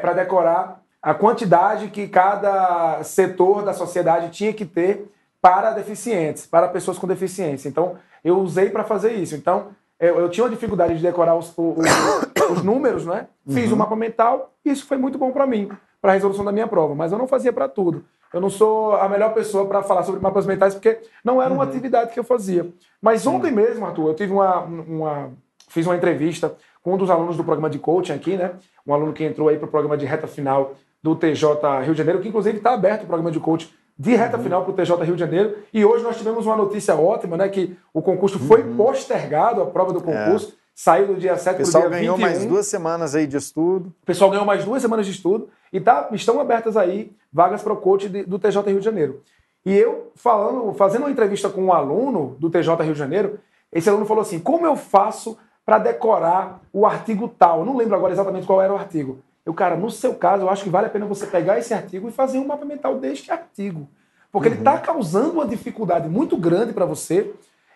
Para decorar a quantidade que cada setor da sociedade tinha que ter para deficientes, para pessoas com deficiência. Então, eu usei para fazer isso. Então, eu, eu, tinha uma dificuldade de decorar os, os, [coughs] os números, né? Fiz uhum. o mapa mental e isso foi muito bom para mim, para a resolução da minha prova. Mas eu não fazia para tudo. Eu não sou a melhor pessoa para falar sobre mapas mentais porque não era uma uhum. atividade que eu fazia. Mas ontem mesmo, Arthur, eu tive uma, uma fiz uma entrevista com um dos alunos do programa de coaching aqui, né? Um aluno que entrou aí para o programa de reta final do TJ Rio de Janeiro, que inclusive está aberto o programa de coaching de reta uhum. final para o TJ Rio de Janeiro. E hoje nós tivemos uma notícia ótima, né? Que o concurso foi uhum. postergado, a prova do é. concurso. É. Saiu do dia 7 para o dia 21. O pessoal ganhou mais duas semanas aí de estudo. O pessoal ganhou mais duas semanas de estudo. E tá, estão abertas aí vagas para o coach de, do TJ Rio de Janeiro. E eu, falando, fazendo uma entrevista com um aluno do TJ Rio de Janeiro, esse aluno falou assim: como eu faço para decorar o artigo tal? Eu não lembro agora exatamente qual era o artigo. Eu, cara, no seu caso, eu acho que vale a pena você pegar esse artigo e fazer um mapa mental deste artigo. Porque uhum. ele está causando uma dificuldade muito grande para você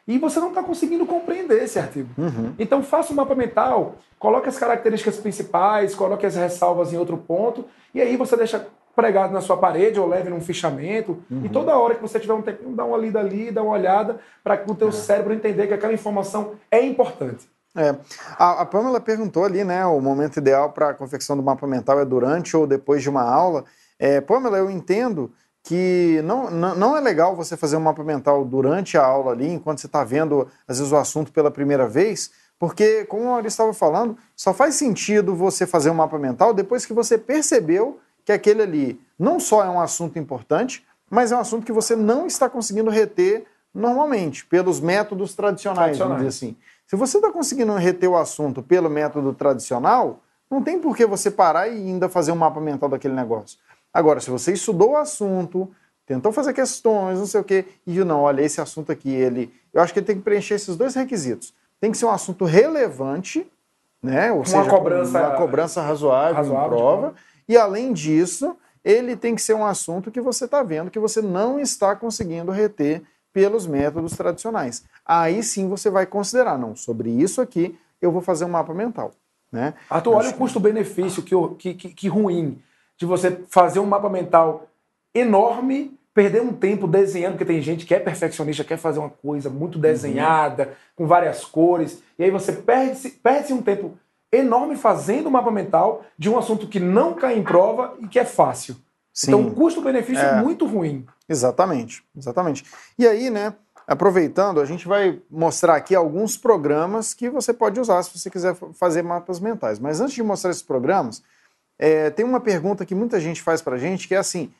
e você não está conseguindo compreender esse artigo. Uhum. Então faça um mapa mental, coloque as características principais, coloque as ressalvas em outro ponto, e aí você deixa pregado na sua parede ou leve num fichamento. Uhum. E toda hora que você tiver um tempinho, dá uma lida ali, dá uma olhada, para o teu é. cérebro entender que aquela informação é importante. É. A, a Pamela perguntou ali, né, o momento ideal para a confecção do mapa mental é durante ou depois de uma aula. É, Pamela, eu entendo que não, não, é legal você fazer um mapa mental durante a aula ali, enquanto você está vendo, às vezes, o assunto pela primeira vez, porque, como a Maurício estava falando, só faz sentido você fazer um mapa mental depois que você percebeu que aquele ali não só é um assunto importante, mas é um assunto que você não está conseguindo reter normalmente, pelos métodos tradicionais, tradicionais. vamos dizer assim. Se você está conseguindo reter o assunto pelo método tradicional, não tem por que você parar e ainda fazer um mapa mental daquele negócio. Agora, se você estudou o assunto, tentou fazer questões, não sei o quê, e viu, não, olha, esse assunto aqui, ele. Eu acho que ele tem que preencher esses dois requisitos. Tem que ser um assunto relevante, né? Ou uma seja, cobrança, uma cobrança razoável, razoável prova. E além disso, ele tem que ser um assunto que você está vendo que você não está conseguindo reter pelos métodos tradicionais. Aí sim você vai considerar, não, sobre isso aqui eu vou fazer um mapa mental. Né? Arthur, olha o custo-benefício que, que, que ruim de você fazer um mapa mental enorme, perder um tempo desenhando, porque tem gente que é perfeccionista, quer fazer uma coisa muito uhum. desenhada, uhum. com várias cores, e aí você perde-se perde um tempo enorme fazendo um mapa mental de um assunto que não cai em prova e que é fácil. Sim. Então, o custo-benefício é. é muito ruim. Exatamente, exatamente. E aí, né, aproveitando, a gente vai mostrar aqui alguns programas que você pode usar se você quiser fazer mapas mentais. Mas antes de mostrar esses programas, é, tem uma pergunta que muita gente faz para a gente que é assim: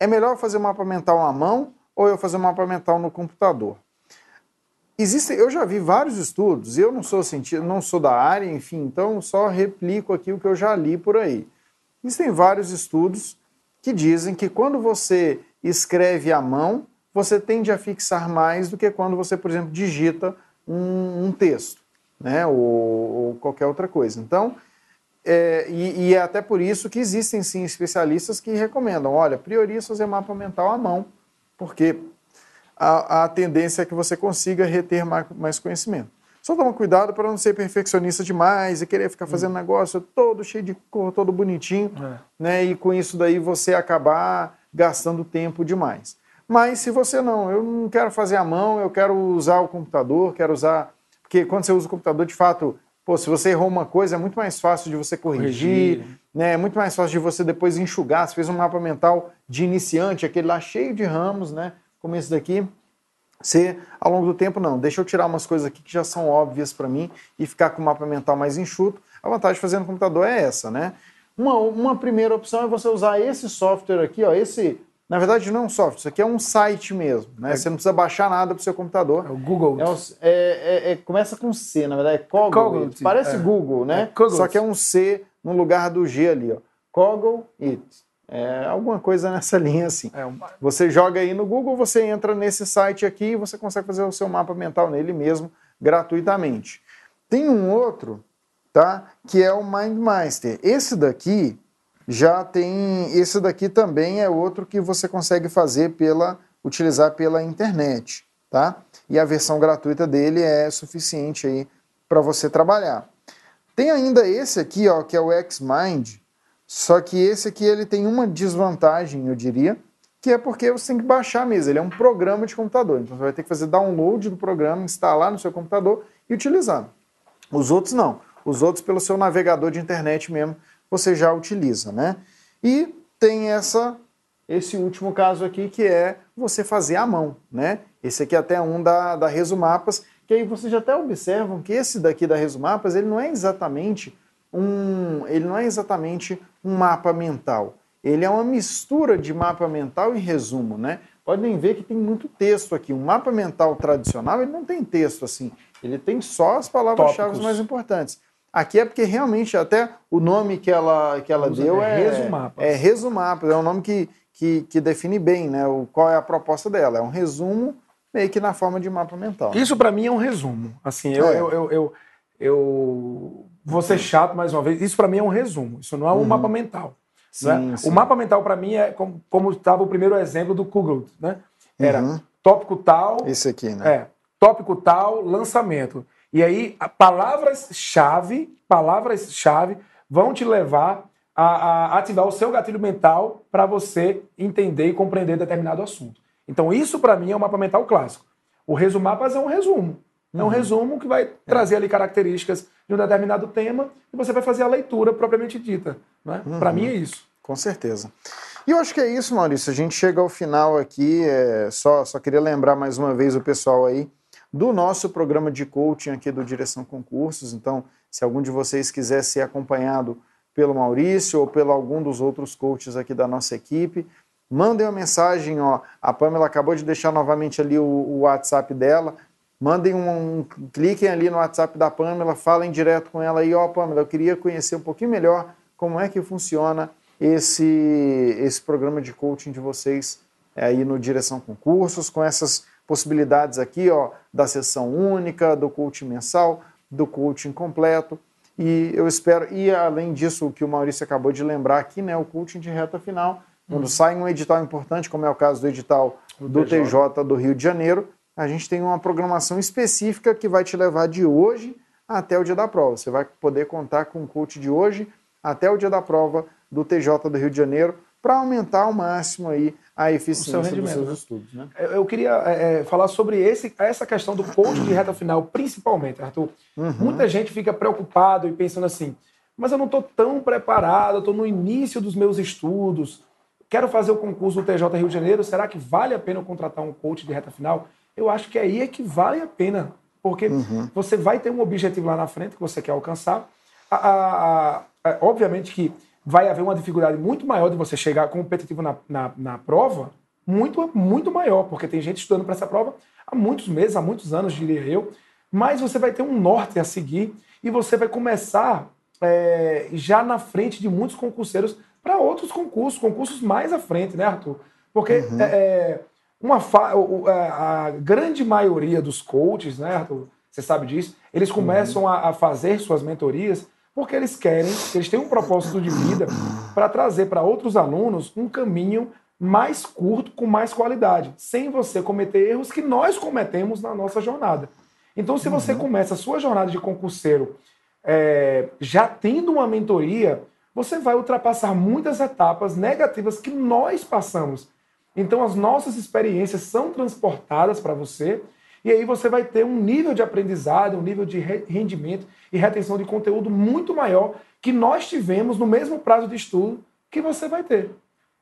é melhor fazer um mapa mental à mão ou eu fazer um mapa mental no computador? Existem, eu já vi vários estudos, eu não sou cientista, não sou da área, enfim, então só replico aqui o que eu já li por aí. Existem vários estudos que dizem que quando você escreve à mão, você tende a fixar mais do que quando você, por exemplo, digita um, um texto, né, ou, ou qualquer outra coisa. Então, é, e, e, é até por isso que existem sim especialistas que recomendam: olha, priorize fazer mapa mental à mão, porque a, a tendência é que você consiga reter mais, mais conhecimento. Só toma cuidado para não ser perfeccionista demais e querer ficar fazendo hum. negócio todo cheio de cor, todo bonitinho, é. né? E com isso daí você acabar gastando tempo demais. Mas se você não, eu não quero fazer à mão, eu quero usar o computador, quero usar. Porque quando você usa o computador, de fato, Pô, se você errou uma coisa, é muito mais fácil de você corrigir, corrigir. Né? é muito mais fácil de você depois enxugar. Você fez um mapa mental de iniciante, aquele lá cheio de ramos, né? como esse daqui. Você, ao longo do tempo, não, deixa eu tirar umas coisas aqui que já são óbvias para mim e ficar com o mapa mental mais enxuto. A vantagem de fazer no computador é essa, né? Uma, uma primeira opção é você usar esse software aqui, ó, esse na verdade, não é um software, isso aqui é um site mesmo. Né? É. Você não precisa baixar nada para o seu computador. É o Google. É, é, é, começa com C, na verdade, é Coggle. Parece é. Google, né? Só que é um C no lugar do G ali. Ó. Coggle It. É alguma coisa nessa [laughs] linha assim. É uma... Você joga aí no Google, você entra nesse site aqui e você consegue fazer o seu mapa mental nele mesmo gratuitamente. Tem um outro, tá? Que é o MindMaster. Esse daqui já tem, esse daqui também é outro que você consegue fazer pela utilizar pela internet, tá? E a versão gratuita dele é suficiente aí para você trabalhar. Tem ainda esse aqui, ó, que é o Xmind, só que esse aqui ele tem uma desvantagem, eu diria, que é porque você tem que baixar mesmo. Ele é um programa de computador. Então você vai ter que fazer download do programa, instalar no seu computador e utilizar. Os outros não. Os outros, pelo seu navegador de internet mesmo, você já utiliza, né? E tem essa, esse último caso aqui que é você fazer à mão, né? Esse aqui é até um da, da Resumapas, que aí vocês até observam que esse daqui da Resumapas, ele não é exatamente um, ele não é exatamente um mapa mental. Ele é uma mistura de mapa mental e resumo, né? Podem ver que tem muito texto aqui. Um mapa mental tradicional, ele não tem texto assim. Ele tem só as palavras-chave mais importantes. Aqui é porque realmente até o nome que ela, que ela deu é, é Resumapas. É Resumapas, é um nome que, que, que, define bem né, o, qual é a proposta dela. É um resumo meio que na forma de mapa mental. Isso para mim é um resumo. Assim, eu, é. eu, eu, eu, eu vou ser chato mais uma vez. Isso para mim é um resumo. Isso não é um uhum. mapa mental. Sim, né? sim. O mapa mental para mim é como estava o primeiro exemplo do Google, né? Era uhum. tópico tal. Esse aqui, né? É. Tópico tal, lançamento. E aí, palavras-chave, palavras-chave vão te levar a, a, ativar o seu gatilho mental para você entender e compreender determinado assunto. Então, isso para mim é um mapa mental clássico. O resumapas é um resumo. É um uhum. resumo que vai é. trazer ali características de um determinado tema e você vai fazer a leitura propriamente dita. Né? Uhum. Para mim é isso. Com certeza. E eu acho que é isso, Maurício. A gente chega ao final aqui. É, só, só queria lembrar mais uma vez o pessoal aí do nosso programa de coaching aqui do Direção Concursos. Então, se algum de vocês quiser ser acompanhado pelo Maurício ou pelo algum dos outros coaches aqui da nossa equipe, mandem uma mensagem. Ó, a Pamela acabou de deixar novamente ali o, o WhatsApp dela mandem um, um, cliquem ali no WhatsApp da Pamela, falem direto com ela aí, ó, oh, Pamela, eu queria conhecer um pouquinho melhor como é que funciona esse, esse programa de coaching de vocês é, aí no Direção Concursos, com essas possibilidades aqui, ó, da sessão única, do coaching mensal, do coaching completo. E eu espero, e além disso, o que o Maurício acabou de lembrar aqui, né, o coaching de reta final, quando uhum. sai um edital importante, como é o caso do edital do TJ do Rio de Janeiro, a gente tem uma programação específica que vai te levar de hoje até o dia da prova. Você vai poder contar com o coach de hoje até o dia da prova do TJ do Rio de Janeiro para aumentar ao máximo aí a eficiência dos seus estudos. Né? Eu queria é, é, falar sobre esse, essa questão do coach de reta final, principalmente, Arthur. Uhum. Muita gente fica preocupado e pensando assim, mas eu não estou tão preparado, estou no início dos meus estudos, quero fazer o concurso do TJ Rio de Janeiro, será que vale a pena eu contratar um coach de reta final? Eu acho que aí é que vale a pena. Porque uhum. você vai ter um objetivo lá na frente que você quer alcançar. A, a, a, obviamente que vai haver uma dificuldade muito maior de você chegar competitivo na, na, na prova, muito, muito maior, porque tem gente estudando para essa prova há muitos meses, há muitos anos, diria eu. Mas você vai ter um norte a seguir e você vai começar é, já na frente de muitos concurseiros para outros concursos, concursos mais à frente, né, Arthur? Porque uhum. é, é uma fa... a grande maioria dos coaches, né, Arthur? Você sabe disso, eles começam uhum. a, fazer suas mentorias porque eles querem, eles têm um propósito de vida para trazer para outros alunos um caminho mais curto, com mais qualidade, sem você cometer erros que nós cometemos na nossa jornada. Então, se você uhum. começa a sua jornada de concurseiro é, já tendo uma mentoria, você vai ultrapassar muitas etapas negativas que nós passamos então as nossas experiências são transportadas para você e aí você vai ter um nível de aprendizado, um nível de rendimento e retenção de conteúdo muito maior que nós tivemos no mesmo prazo de estudo que você vai ter.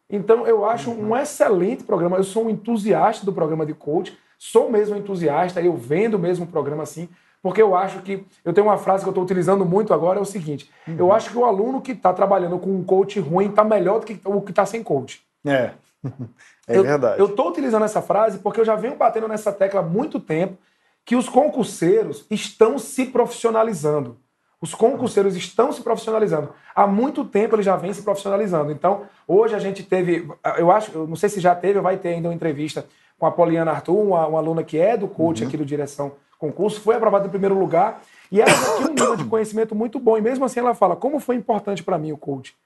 Então eu acho um uhum. excelente programa. Eu sou um entusiasta do programa de coach, sou mesmo entusiasta, eu vendo mesmo o programa assim, porque eu acho que eu tenho uma frase que eu estou utilizando muito agora é o seguinte: uhum. eu acho que o aluno que está trabalhando com um coach ruim está melhor do que o que está sem coach. É. É eu, verdade. Eu estou utilizando essa frase porque eu já venho batendo nessa tecla há muito tempo que os concurseiros estão se profissionalizando. Os concurseiros estão se profissionalizando. Há muito tempo eles já vêm se profissionalizando. Então, hoje a gente teve, eu acho, eu não sei se já teve ou vai ter ainda uma entrevista com a Poliana Arthur, uma, uma aluna que é do coach uhum. aqui do Direção Concurso, foi aprovada em primeiro lugar e ela já tinha um nível de conhecimento muito bom. E mesmo assim ela fala, como foi importante para mim o coach?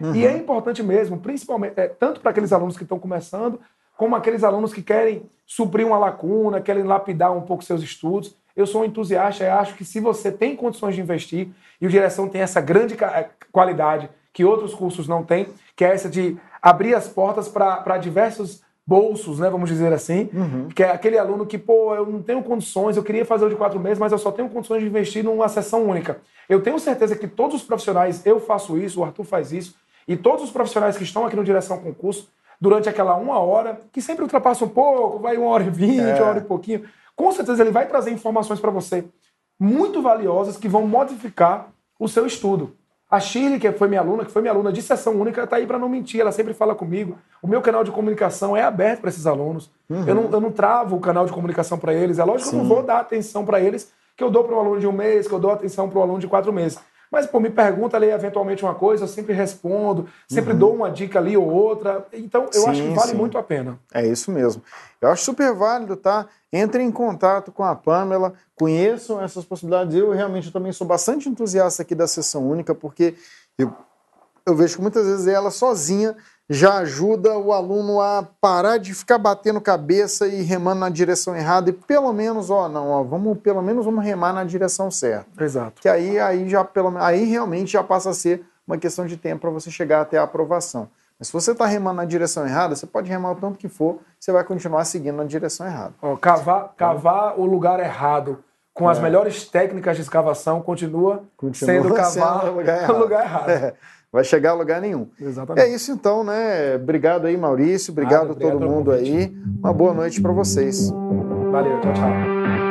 Uhum. E é importante mesmo, principalmente, é, tanto para aqueles alunos que estão começando, como aqueles alunos que querem suprir uma lacuna, querem lapidar um pouco seus estudos. Eu sou um entusiasta e acho que se você tem condições de investir, e o Direção tem essa grande eh, qualidade que outros cursos não têm, que é essa de abrir as portas para diversos bolsos, né, vamos dizer assim, uhum. que é aquele aluno que, pô, eu não tenho condições, eu queria fazer o de quatro meses, mas eu só tenho condições de investir numa sessão única. Eu tenho certeza que todos os profissionais, eu faço isso, o Arthur faz isso, e todos os profissionais que estão aqui no Direção Concurso, durante aquela uma hora, que sempre ultrapassa um pouco, vai uma hora e vinte, é. uma hora e pouquinho, com certeza ele vai trazer informações para você muito valiosas que vão modificar o seu estudo. A Shirley, que foi minha aluna, que foi minha aluna de sessão única, está aí para não mentir, ela sempre fala comigo. O meu canal de comunicação é aberto para esses alunos. Uhum. Eu, não, eu não travo o canal de comunicação para eles. É lógico Sim. que eu não vou dar atenção para eles que eu dou para um aluno de um mês, que eu dou atenção para um aluno de quatro meses. Mas, pô, me pergunta ali eventualmente uma coisa, eu sempre respondo, sempre uhum. dou uma dica ali ou outra. Então, eu sim, acho que vale sim. muito a pena. É isso mesmo. Eu acho super válido, tá? Entre em contato com a Pamela, conheçam essas possibilidades. Eu realmente eu também sou bastante entusiasta aqui da sessão única, porque eu, eu vejo que muitas vezes ela sozinha já ajuda o aluno a parar de ficar batendo cabeça e remando na direção errada e pelo menos, ó, não, ó, vamos pelo menos vamos remar na direção certa. Exato. Que aí aí já pelo aí realmente já passa a ser uma questão de tempo para você chegar até a aprovação. Mas se você está remando na direção errada, você pode remar o tanto que for, você vai continuar seguindo na direção errada. Ó, cavar, cavar o lugar errado com é. as melhores técnicas de escavação continua, continua sendo [laughs] cavar o lugar [laughs] errado. lugar errado. É vai chegar a lugar nenhum. Exatamente. É isso então, né? Obrigado aí, Maurício. Obrigado, a todo mundo aí. Uma boa noite para vocês. Valeu, tchau, tchau.